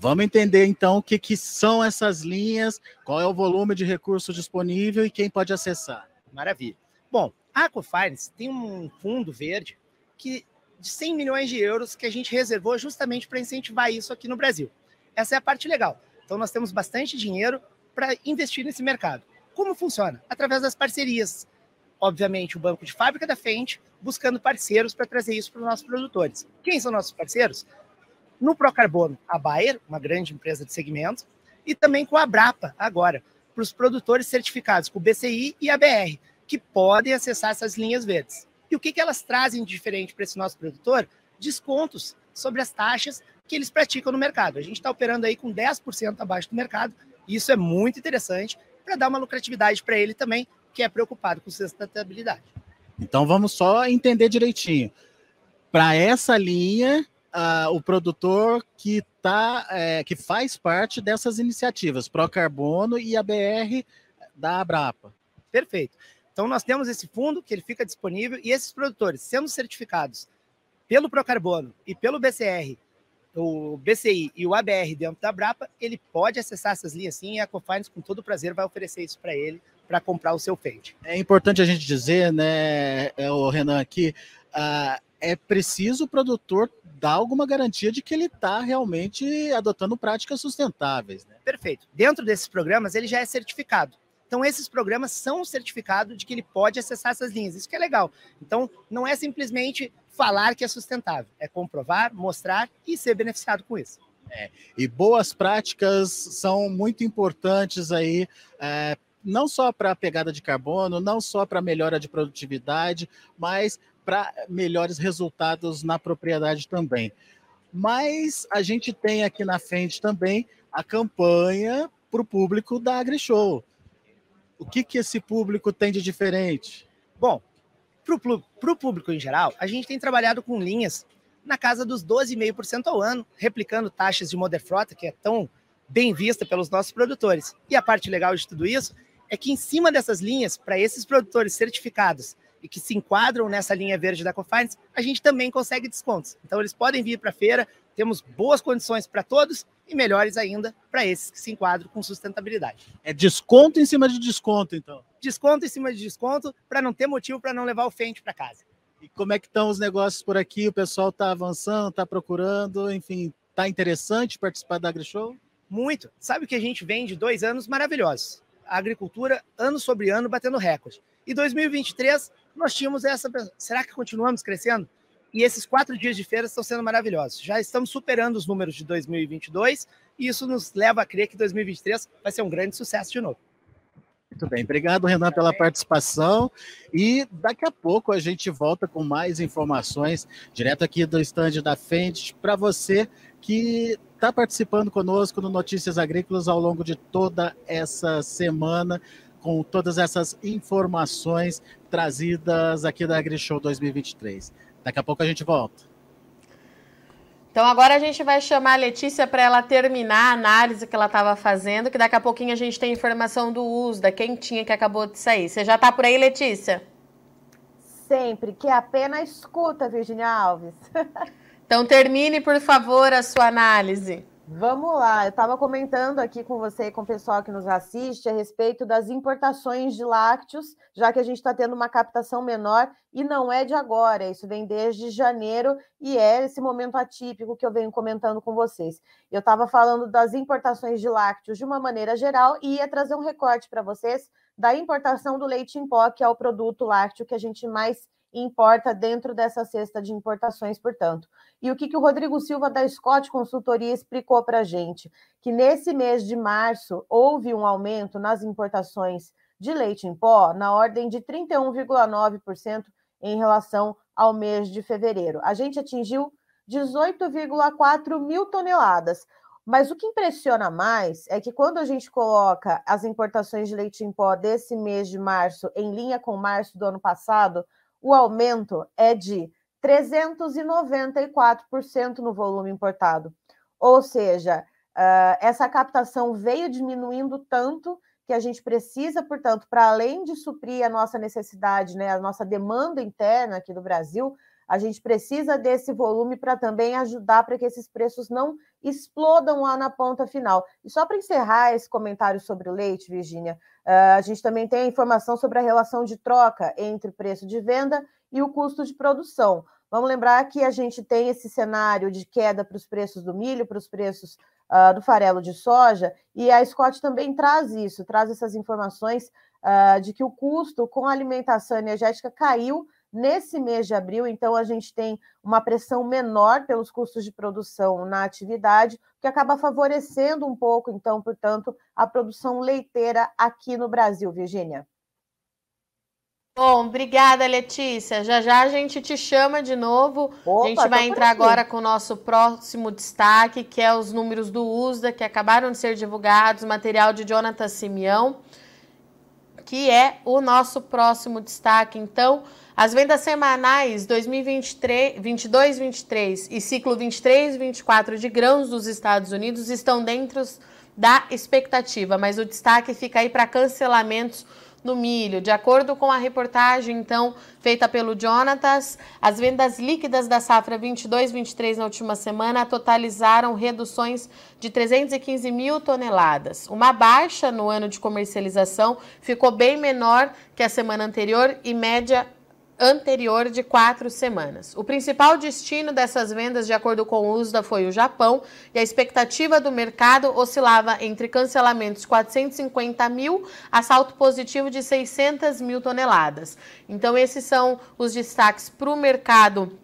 Speaker 5: Vamos entender então o que, que são essas linhas, qual é o volume de recursos disponível e quem pode acessar.
Speaker 7: Maravilha. Bom, a Aquafinance tem um fundo verde que de 100 milhões de euros que a gente reservou justamente para incentivar isso aqui no Brasil. Essa é a parte legal. Então nós temos bastante dinheiro para investir nesse mercado. Como funciona? Através das parcerias obviamente, o banco de fábrica da frente, buscando parceiros para trazer isso para os nossos produtores. Quem são nossos parceiros? No Procarbono, a Bayer, uma grande empresa de segmento, e também com a Brapa, agora, para os produtores certificados com o BCI e a BR, que podem acessar essas linhas verdes. E o que, que elas trazem de diferente para esse nosso produtor? Descontos sobre as taxas que eles praticam no mercado. A gente está operando aí com 10% abaixo do mercado, e isso é muito interessante para dar uma lucratividade para ele também, que é preocupado com sustentabilidade.
Speaker 5: Então vamos só entender direitinho. Para essa linha, uh, o produtor que tá, é, que faz parte dessas iniciativas, Procarbono e a BR da Abrapa.
Speaker 7: Perfeito. Então nós temos esse fundo que ele fica disponível e esses produtores, sendo certificados pelo Procarbono e pelo BCR, o BCI e o ABR dentro da Abrapa, ele pode acessar essas linhas sim e a Cofinance com todo prazer vai oferecer isso para ele para comprar o seu Fade.
Speaker 5: É importante a gente dizer, né, é, o Renan, aqui, uh, é preciso o produtor dar alguma garantia de que ele está realmente adotando práticas sustentáveis. Né?
Speaker 7: Perfeito. Dentro desses programas, ele já é certificado. Então, esses programas são um certificado de que ele pode acessar essas linhas. Isso que é legal. Então, não é simplesmente falar que é sustentável, é comprovar, mostrar e ser beneficiado com isso.
Speaker 5: É, e boas práticas são muito importantes aí é, não só para a pegada de carbono, não só para melhora de produtividade, mas para melhores resultados na propriedade também. Mas a gente tem aqui na frente também a campanha para o público da AgriShow. O que, que esse público tem de diferente?
Speaker 7: Bom, para o público em geral, a gente tem trabalhado com linhas na casa dos 12,5% ao ano, replicando taxas de Moderfrota, que é tão bem vista pelos nossos produtores. E a parte legal de tudo isso é que em cima dessas linhas, para esses produtores certificados e que se enquadram nessa linha verde da Cofinance, a gente também consegue descontos. Então eles podem vir para a feira, temos boas condições para todos e melhores ainda para esses que se enquadram com sustentabilidade.
Speaker 5: É desconto em cima de desconto, então.
Speaker 7: Desconto em cima de desconto para não ter motivo para não levar o Fente para casa.
Speaker 5: E como é que estão os negócios por aqui? O pessoal está avançando, está procurando, enfim, está interessante participar da AgriShow?
Speaker 7: Muito. Sabe que a gente vem de dois anos maravilhosos a agricultura ano sobre ano batendo recorde. E 2023 nós tínhamos essa. Será que continuamos crescendo? E esses quatro dias de feira estão sendo maravilhosos. Já estamos superando os números de 2022 e isso nos leva a crer que 2023 vai ser um grande sucesso de novo.
Speaker 5: Muito bem, obrigado Renan pela participação e daqui a pouco a gente volta com mais informações direto aqui do estande da Fendt para você que está participando conosco no Notícias Agrícolas ao longo de toda essa semana, com todas essas informações trazidas aqui da AgriShow 2023. Daqui a pouco a gente volta.
Speaker 1: Então agora a gente vai chamar a Letícia para ela terminar a análise que ela estava fazendo, que daqui a pouquinho a gente tem informação do uso, da quentinha que acabou de sair. Você já está por aí, Letícia?
Speaker 2: Sempre, que apenas escuta, Virginia Alves.
Speaker 1: então termine, por favor, a sua análise.
Speaker 2: Vamos lá, eu estava comentando aqui com você e com o pessoal que nos assiste a respeito das importações de lácteos, já que a gente está tendo uma captação menor e não é de agora, isso vem desde janeiro e é esse momento atípico que eu venho comentando com vocês. Eu estava falando das importações de lácteos de uma maneira geral e ia trazer um recorte para vocês da importação do leite em pó, que é o produto lácteo que a gente mais importa dentro dessa cesta de importações, portanto. E o que, que o Rodrigo Silva da Scott Consultoria explicou para a gente? Que nesse mês de março houve um aumento nas importações de leite em pó na ordem de 31,9% em relação ao mês de fevereiro. A gente atingiu 18,4 mil toneladas. Mas o que impressiona mais é que quando a gente coloca as importações de leite em pó desse mês de março em linha com março do ano passado, o aumento é de 394% no volume importado. Ou seja, uh, essa captação veio diminuindo tanto que a gente precisa, portanto, para além de suprir a nossa necessidade, né, a nossa demanda interna aqui do Brasil, a gente precisa desse volume para também ajudar para que esses preços não explodam lá na ponta final. E só para encerrar esse comentário sobre o leite, Virgínia, uh, a gente também tem a informação sobre a relação de troca entre o preço de venda e o custo de produção. Vamos lembrar que a gente tem esse cenário de queda para os preços do milho, para os preços uh, do farelo de soja, e a Scott também traz isso, traz essas informações uh, de que o custo com a alimentação energética caiu nesse mês de abril, então a gente tem uma pressão menor pelos custos de produção na atividade, que acaba favorecendo um pouco, então, portanto, a produção leiteira aqui no Brasil, Virgínia.
Speaker 1: Bom, obrigada, Letícia. Já já a gente te chama de novo. Opa, a gente vai entrar agora com o nosso próximo destaque, que é os números do USDA, que acabaram de ser divulgados, material de Jonathan Simeão, que é o nosso próximo destaque. Então, as vendas semanais 2023, 22, 23 e ciclo 23, 24 de grãos dos Estados Unidos estão dentro da expectativa, mas o destaque fica aí para cancelamentos no milho. De acordo com a reportagem, então, feita pelo Jonatas, as vendas líquidas da safra 22-23 na última semana totalizaram reduções de 315 mil toneladas. Uma baixa no ano de comercialização ficou bem menor que a semana anterior e média anterior de quatro semanas. O principal destino dessas vendas, de acordo com o USDA, foi o Japão, e a expectativa do mercado oscilava entre cancelamentos 450 mil a salto positivo de 600 mil toneladas. Então, esses são os destaques para o mercado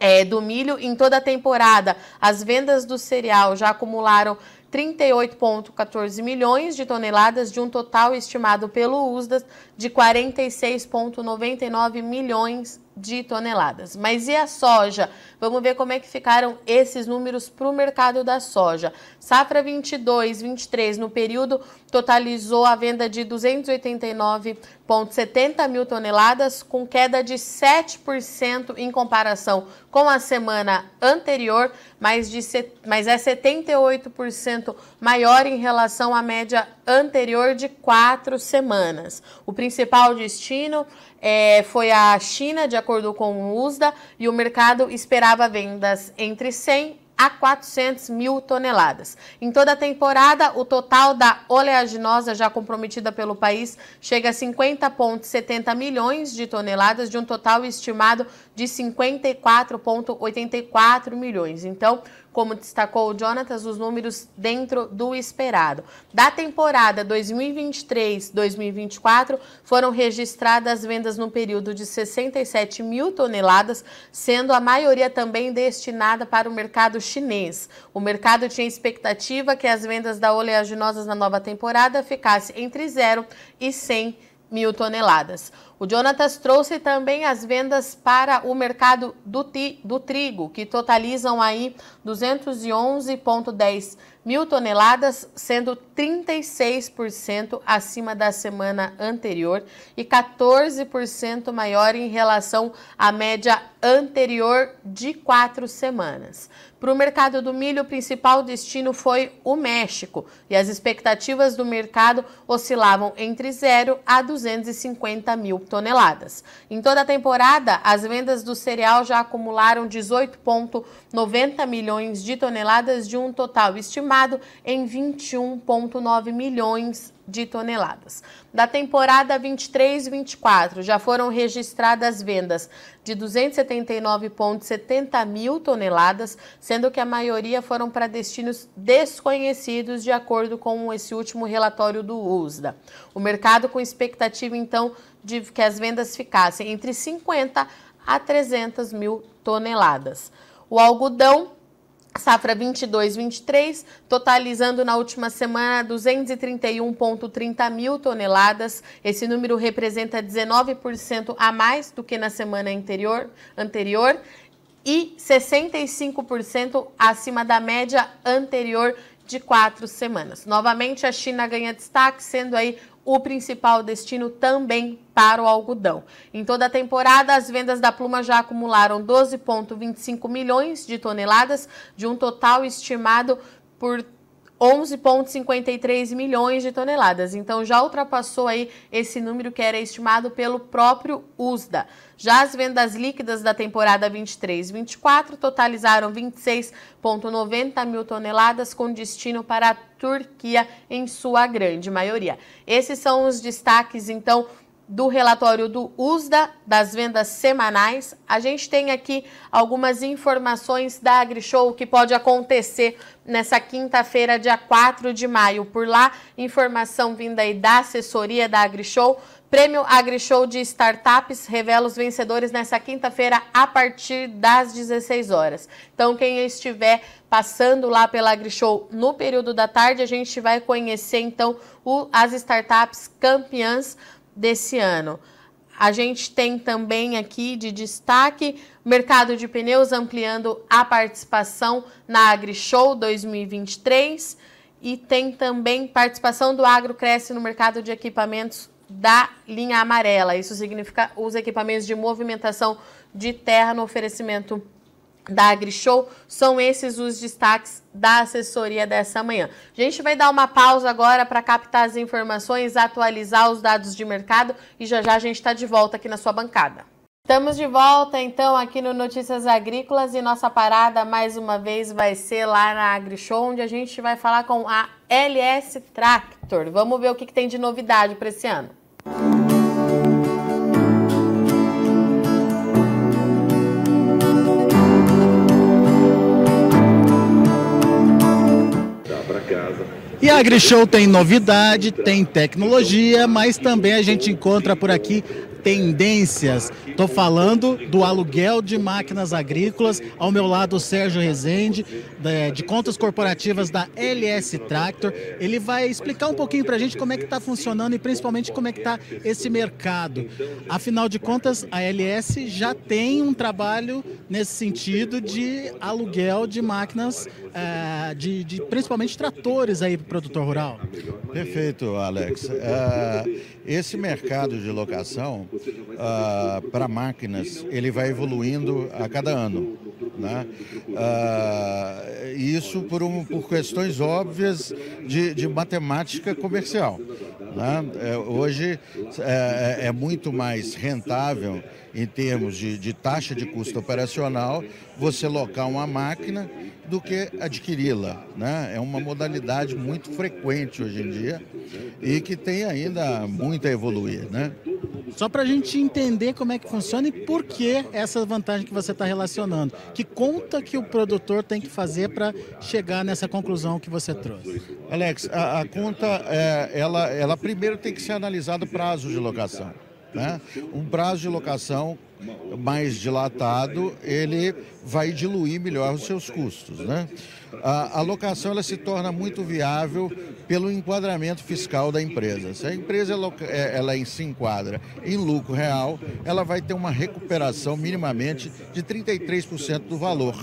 Speaker 1: é, do milho. Em toda a temporada, as vendas do cereal já acumularam 38,14 milhões de toneladas de um total estimado pelo USDA de 46,99 milhões de toneladas. Mas e a soja? Vamos ver como é que ficaram esses números para o mercado da soja. Safra 22, 23 no período totalizou a venda de 289,70 mil toneladas, com queda de 7% em comparação com a semana anterior, mas, de, mas é 78% maior em relação à média anterior de quatro semanas. O principal destino é, foi a China, de acordo com o USDA, e o mercado esperava vendas entre 100 a 400 mil toneladas. Em toda a temporada, o total da oleaginosa já comprometida pelo país chega a 50,70 milhões de toneladas, de um total estimado de 54,84 milhões. Então, como destacou o Jonatas, os números dentro do esperado. Da temporada 2023-2024, foram registradas vendas no período de 67 mil toneladas, sendo a maioria também destinada para o mercado chinês. O mercado tinha expectativa que as vendas da oleaginosas na nova temporada ficassem entre 0 e 100 mil toneladas. O Jonatas trouxe também as vendas para o mercado do, do trigo, que totalizam aí 211,10 mil toneladas, sendo 36% acima da semana anterior e 14% maior em relação à média anterior de quatro semanas. Para o mercado do milho, o principal destino foi o México e as expectativas do mercado oscilavam entre 0 a 250 mil toneladas. Em toda a temporada, as vendas do cereal já acumularam 18,90 milhões de toneladas de um total estimado em 21,9 milhões de toneladas. Da temporada 23-24 já foram registradas vendas de 279,70 mil toneladas, sendo que a maioria foram para destinos desconhecidos, de acordo com esse último relatório do USDA. O mercado com expectativa, então, de que as vendas ficassem entre 50 a 300 mil toneladas. O algodão Safra 22-23, totalizando na última semana 231,30 mil toneladas. Esse número representa 19% a mais do que na semana anterior, anterior e 65% acima da média anterior de quatro semanas. Novamente, a China ganha destaque, sendo aí o principal destino também para o algodão. Em toda a temporada, as vendas da pluma já acumularam 12,25 milhões de toneladas, de um total estimado por 11,53 milhões de toneladas. Então já ultrapassou aí esse número que era estimado pelo próprio USDA. Já as vendas líquidas da temporada 23-24 totalizaram 26,90 mil toneladas, com destino para a Turquia em sua grande maioria. Esses são os destaques, então, do relatório do USDA, das vendas semanais. A gente tem aqui algumas informações da AgriShow que pode acontecer nessa quinta-feira, dia 4 de maio. Por lá, informação vinda aí da assessoria da AgriShow. Prêmio AgriShow de Startups revela os vencedores nessa quinta-feira a partir das 16 horas. Então, quem estiver passando lá pela AgriShow no período da tarde, a gente vai conhecer então o, as startups campeãs desse ano. A gente tem também aqui de destaque mercado de pneus ampliando a participação na AgriShow 2023 e tem também participação do agro cresce no mercado de equipamentos da linha amarela. Isso significa os equipamentos de movimentação de terra no oferecimento da AgriShow. São esses os destaques da assessoria dessa manhã. A gente vai dar uma pausa agora para captar as informações, atualizar os dados de mercado e já já a gente está de volta aqui na sua bancada. Estamos de volta então aqui no Notícias Agrícolas e nossa parada mais uma vez vai ser lá na AgriShow, onde a gente vai falar com a LS Tractor. Vamos ver o que, que tem de novidade para esse ano.
Speaker 5: E a AgriShow tem novidade, tem tecnologia, mas também a gente encontra por aqui tendências. Estou falando do aluguel de máquinas agrícolas. Ao meu lado, o Sérgio Rezende, de contas corporativas da LS Tractor. Ele vai explicar um pouquinho para a gente como é que está funcionando e principalmente como é que está esse mercado. Afinal de contas, a LS já tem um trabalho nesse sentido de aluguel de máquinas, é, de, de principalmente tratores aí para o produtor rural.
Speaker 8: Perfeito, Alex. Uh, esse mercado de locação uh, para máquinas, ele vai evoluindo a cada ano. Né? Uh, isso por, um, por questões óbvias de, de matemática comercial. Né? É, hoje é, é, é muito mais rentável em termos de, de taxa de custo operacional você locar uma máquina do que adquiri-la. Né? É uma modalidade muito frequente hoje em dia e que tem ainda muito a evoluir. Né?
Speaker 5: Só para a gente entender como é que funciona e por que essa vantagem que você está relacionando. Que conta que o produtor tem que fazer para chegar nessa conclusão que você trouxe?
Speaker 8: Alex, a, a conta, é, ela, ela primeiro tem que ser analisada o prazo de locação. Né? Um prazo de locação mais dilatado, ele vai diluir melhor os seus custos. Né? A, a locação ela se torna muito viável pelo enquadramento fiscal da empresa. Se a empresa ela, é, ela se enquadra em lucro real, ela vai ter uma recuperação minimamente de 33% do valor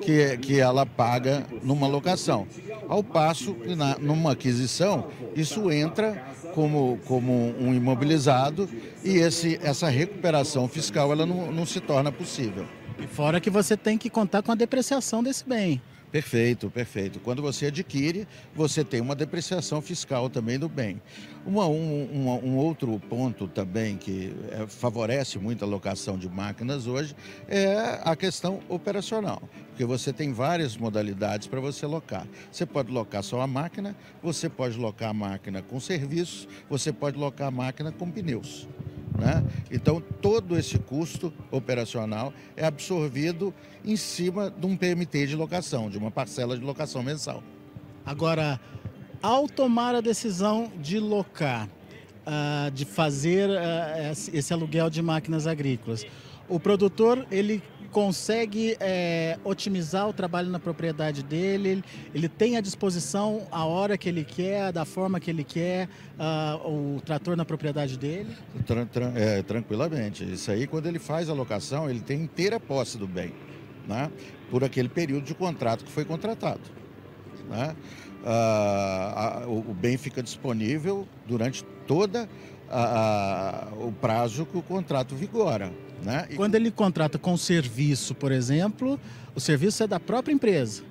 Speaker 8: que, que ela paga numa locação. Ao passo que na, numa aquisição, isso entra como, como um imobilizado e esse, essa recuperação fiscal ela não, não se torna possível.
Speaker 5: E fora que você tem que contar com a depreciação desse bem.
Speaker 8: Perfeito, perfeito. Quando você adquire, você tem uma depreciação fiscal também do bem. Uma, um, um, um, outro ponto também que é, favorece muito a locação de máquinas hoje é a questão operacional, porque você tem várias modalidades para você locar. Você pode locar só a máquina, você pode locar a máquina com serviços, você pode locar a máquina com pneus. Né? Então, todo esse custo operacional é absorvido em cima de um PMT de locação, de uma parcela de locação mensal.
Speaker 5: Agora, ao tomar a decisão de locar, uh, de fazer uh, esse aluguel de máquinas agrícolas, o produtor ele consegue é, otimizar o trabalho na propriedade dele, ele, tem à disposição a hora que ele quer, da forma que ele quer, uh, o trator na propriedade dele?
Speaker 8: Tran, tran, é, tranquilamente. Isso aí, quando ele faz a locação, ele tem inteira posse do bem, né? por aquele período de contrato que foi contratado. Né? Uh, a, o, o bem fica disponível durante toda o prazo que o contrato vigora. Né?
Speaker 5: E... Quando ele contrata com serviço, por exemplo, o serviço é da própria empresa.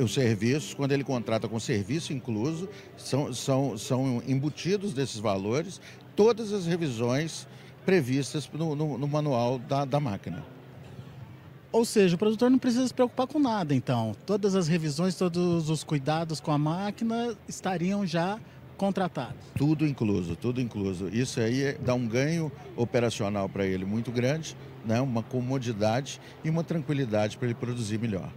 Speaker 8: O serviço, quando ele contrata com serviço incluso, são, são, são embutidos desses valores todas as revisões previstas no, no, no manual da, da máquina.
Speaker 5: Ou seja, o produtor não precisa se preocupar com nada, então. Todas as revisões, todos os cuidados com a máquina estariam já contratado.
Speaker 8: Tudo incluso, tudo incluso. Isso aí dá um ganho operacional para ele muito grande, né? uma comodidade e uma tranquilidade para ele produzir melhor.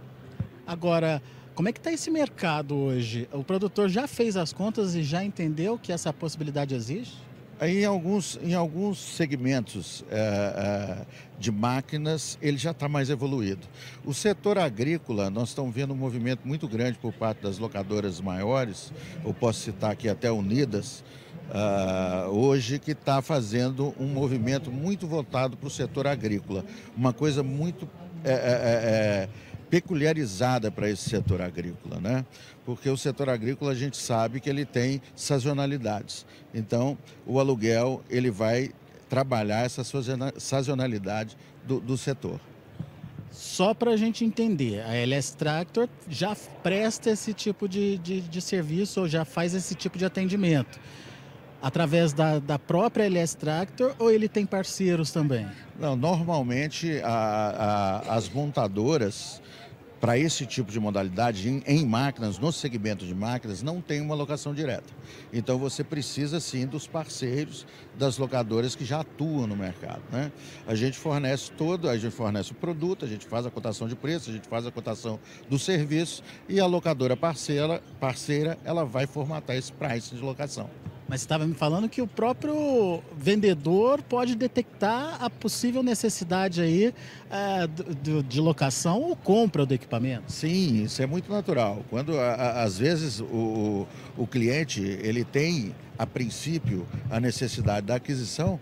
Speaker 5: Agora, como é que está esse mercado hoje? O produtor já fez as contas e já entendeu que essa possibilidade existe?
Speaker 8: Em alguns, em alguns segmentos é, é, de máquinas, ele já está mais evoluído. O setor agrícola, nós estamos vendo um movimento muito grande por parte das locadoras maiores, eu posso citar aqui até Unidas, Uh, hoje que está fazendo um movimento muito voltado para o setor agrícola. Uma coisa muito é, é, é, peculiarizada para esse setor agrícola, né? Porque o setor agrícola a gente sabe que ele tem sazonalidades. Então, o aluguel ele vai trabalhar essa sazonalidade do, do setor.
Speaker 5: Só para a gente entender, a LS Tractor já presta esse tipo de, de, de, serviço ou já faz esse tipo de atendimento? Através da, da própria LS Tractor ou ele tem parceiros também?
Speaker 8: Não, normalmente a, a, as montadoras para esse tipo de modalidade em, em, máquinas, no segmento de máquinas, não tem uma locação direta. Então você precisa sim dos parceiros das locadoras que já atuam no mercado. Né? A gente fornece todo, a gente fornece o produto, a gente faz a cotação de preço, a gente faz a cotação do serviço e a locadora parceira, parceira ela vai formatar esse price de locação.
Speaker 5: Mas você estava me falando que o próprio vendedor pode detectar a possível necessidade aí é, de, locação ou compra do equipamento.
Speaker 8: Sim, isso é muito natural. Quando a, a, às vezes o, o cliente ele tem a princípio a necessidade da aquisição,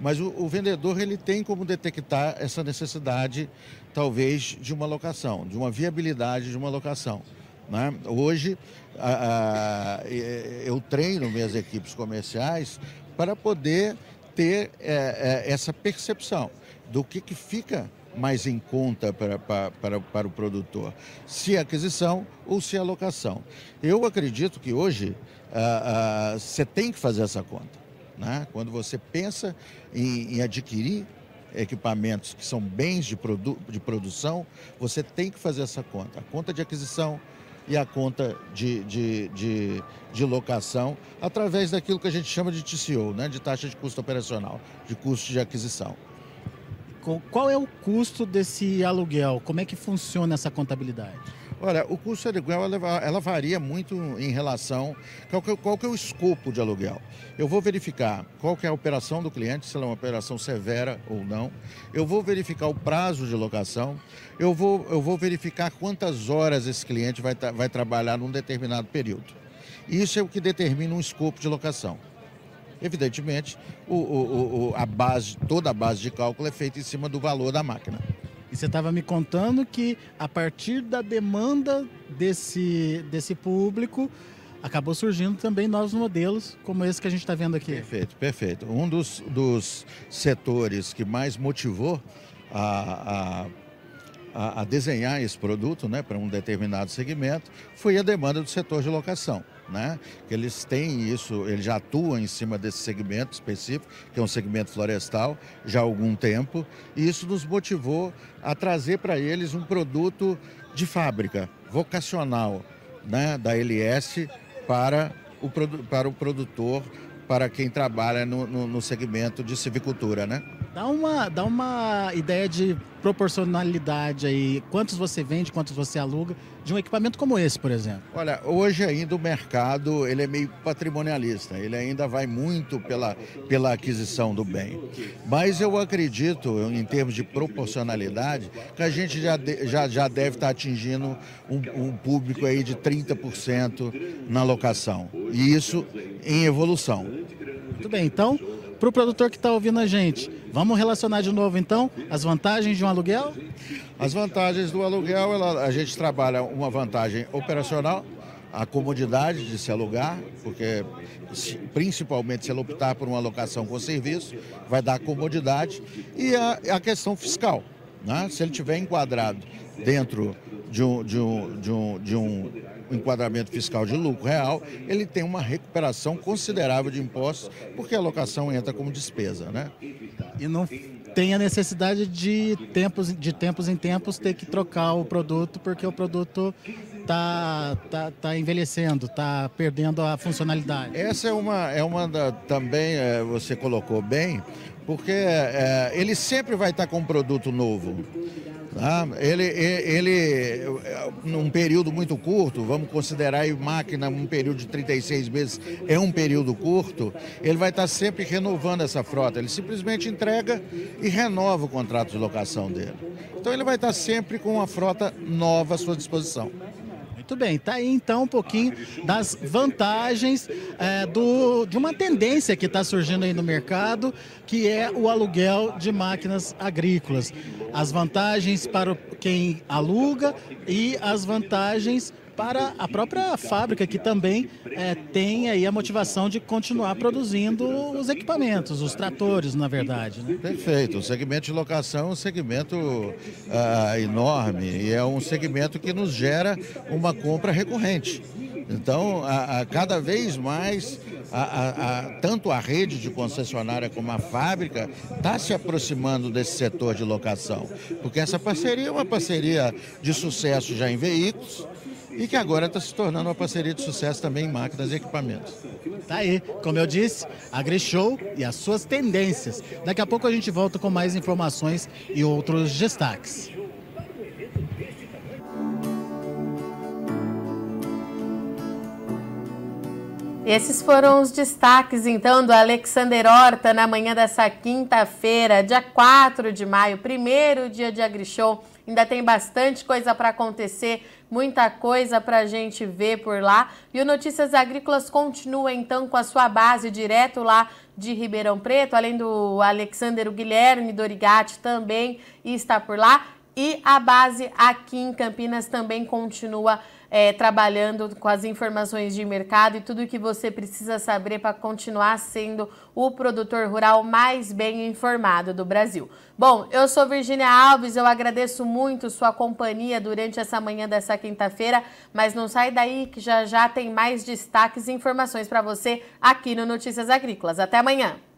Speaker 8: mas o, o vendedor ele tem como detectar essa necessidade talvez de uma locação, de uma viabilidade de uma locação. Né? Hoje, a, a, eu treino minhas equipes comerciais para poder ter é, é, essa percepção do que, que fica mais em conta para, para, para o produtor, se a aquisição ou se a locação. Eu acredito que hoje você tem que fazer essa conta. Né? Quando você pensa em, em adquirir equipamentos que são bens de, produ de produção, você tem que fazer essa conta. A conta de aquisição, e a conta de, de, de, de, locação através daquilo que a gente chama de TCO, né? de taxa de custo operacional, de custo de aquisição.
Speaker 5: Qual é o custo desse aluguel? Como é que funciona essa contabilidade?
Speaker 8: Olha, o custo de aluguel ela, ela varia muito em relação qual que, qual que é o escopo de aluguel. Eu vou verificar qual que é a operação do cliente, se ela é uma operação severa ou não. Eu vou verificar o prazo de locação. Eu vou, eu vou verificar quantas horas esse cliente vai, vai trabalhar num determinado período. Isso é o que determina um escopo de locação. Evidentemente, o, o, o, a base, toda a base de cálculo é feita em cima do valor da máquina.
Speaker 5: E você estava me contando que a partir da demanda desse, desse público, acabou surgindo também novos modelos, como esse que a gente está vendo aqui.
Speaker 8: Perfeito, perfeito. Um dos, dos setores que mais motivou a, a a, a, desenhar esse produto né, para um determinado segmento foi a demanda do setor de locação né? Que eles têm isso, eles já atuam em cima desse segmento específico, que é um segmento florestal, já há algum tempo, e isso nos motivou a trazer para eles um produto de fábrica, vocacional, né, da LS para o, para o produtor, para quem trabalha no, no, no segmento de civicultura, né?
Speaker 5: Dá uma, dá uma ideia de proporcionalidade aí. Quantos você vende, quantos você aluga de um equipamento como esse, por exemplo?
Speaker 8: Olha, hoje ainda o mercado ele é meio patrimonialista. Ele ainda vai muito pela, pela aquisição do bem. Mas eu acredito, em termos de proporcionalidade, que a gente já, de, já, já deve estar atingindo um, um público aí de 30% na locação. E isso em evolução.
Speaker 5: Muito bem, então para o produtor que está ouvindo a gente, vamos relacionar de novo então as vantagens de um aluguel?
Speaker 8: As vantagens do aluguel, ela, a gente trabalha uma vantagem operacional, a comodidade de se alugar, porque principalmente se ele optar por uma alocação com serviço, vai dar comodidade, e a, a questão fiscal. Né? Se ele tiver enquadrado dentro de um, de um, de um, de um enquadramento fiscal de lucro real, ele tem uma recuperação considerável de impostos, porque a locação entra como despesa, né?
Speaker 5: E não tem a necessidade de tempos, de tempos em tempos ter que trocar o produto, porque o produto está tá, tá envelhecendo, está perdendo a funcionalidade.
Speaker 8: Essa é uma, é uma da, também, é, você colocou bem, porque é, ele sempre vai estar com um produto novo. Tá? Ele, ele, num período muito curto, vamos considerar aí máquina um período de 36 meses, é um período curto, ele vai estar sempre renovando essa frota. Ele simplesmente entrega e renova o contrato de locação dele. Então ele vai estar sempre com uma frota nova à sua disposição.
Speaker 5: Muito bem, tá aí então um pouquinho das vantagens é, do, de uma tendência que está surgindo aí no mercado, que é o aluguel de máquinas agrícolas. As vantagens para quem aluga e as vantagens para a própria fábrica, que também é, tem aí a motivação de continuar produzindo os equipamentos, os tratores, na verdade. Né?
Speaker 8: Perfeito. O segmento de locação é um segmento uh, enorme e é um segmento que nos gera uma compra recorrente. Então, a, a cada vez mais, a, tanto a rede de concessionária como a fábrica está se aproximando desse setor de locação, porque essa parceria é uma parceria de sucesso já em veículos, e que agora está se tornando uma parceria de sucesso também em máquinas e equipamentos.
Speaker 5: Tá aí, como eu disse, a AgriShow e as suas tendências. Daqui a pouco a gente volta com mais informações e outros destaques.
Speaker 1: Esses foram os destaques, então, do Alexander Horta na manhã dessa quinta-feira, dia 4 de maio, primeiro dia de AgriShow. Ainda tem bastante coisa para acontecer, muita coisa para a gente ver por lá. E o Notícias Agrícolas continua então com a sua base direto lá de Ribeirão Preto, além do Alexander, Guilherme Dorigati também está por lá. E a base aqui em Campinas também continua é, trabalhando com as informações de mercado e tudo o que você precisa saber para continuar sendo o produtor rural mais bem informado do Brasil. Bom, eu sou Virginia Alves, eu agradeço muito sua companhia durante essa manhã dessa quinta-feira, mas não sai daí que já já tem mais destaques e informações para você aqui no Notícias Agrícolas. Até amanhã!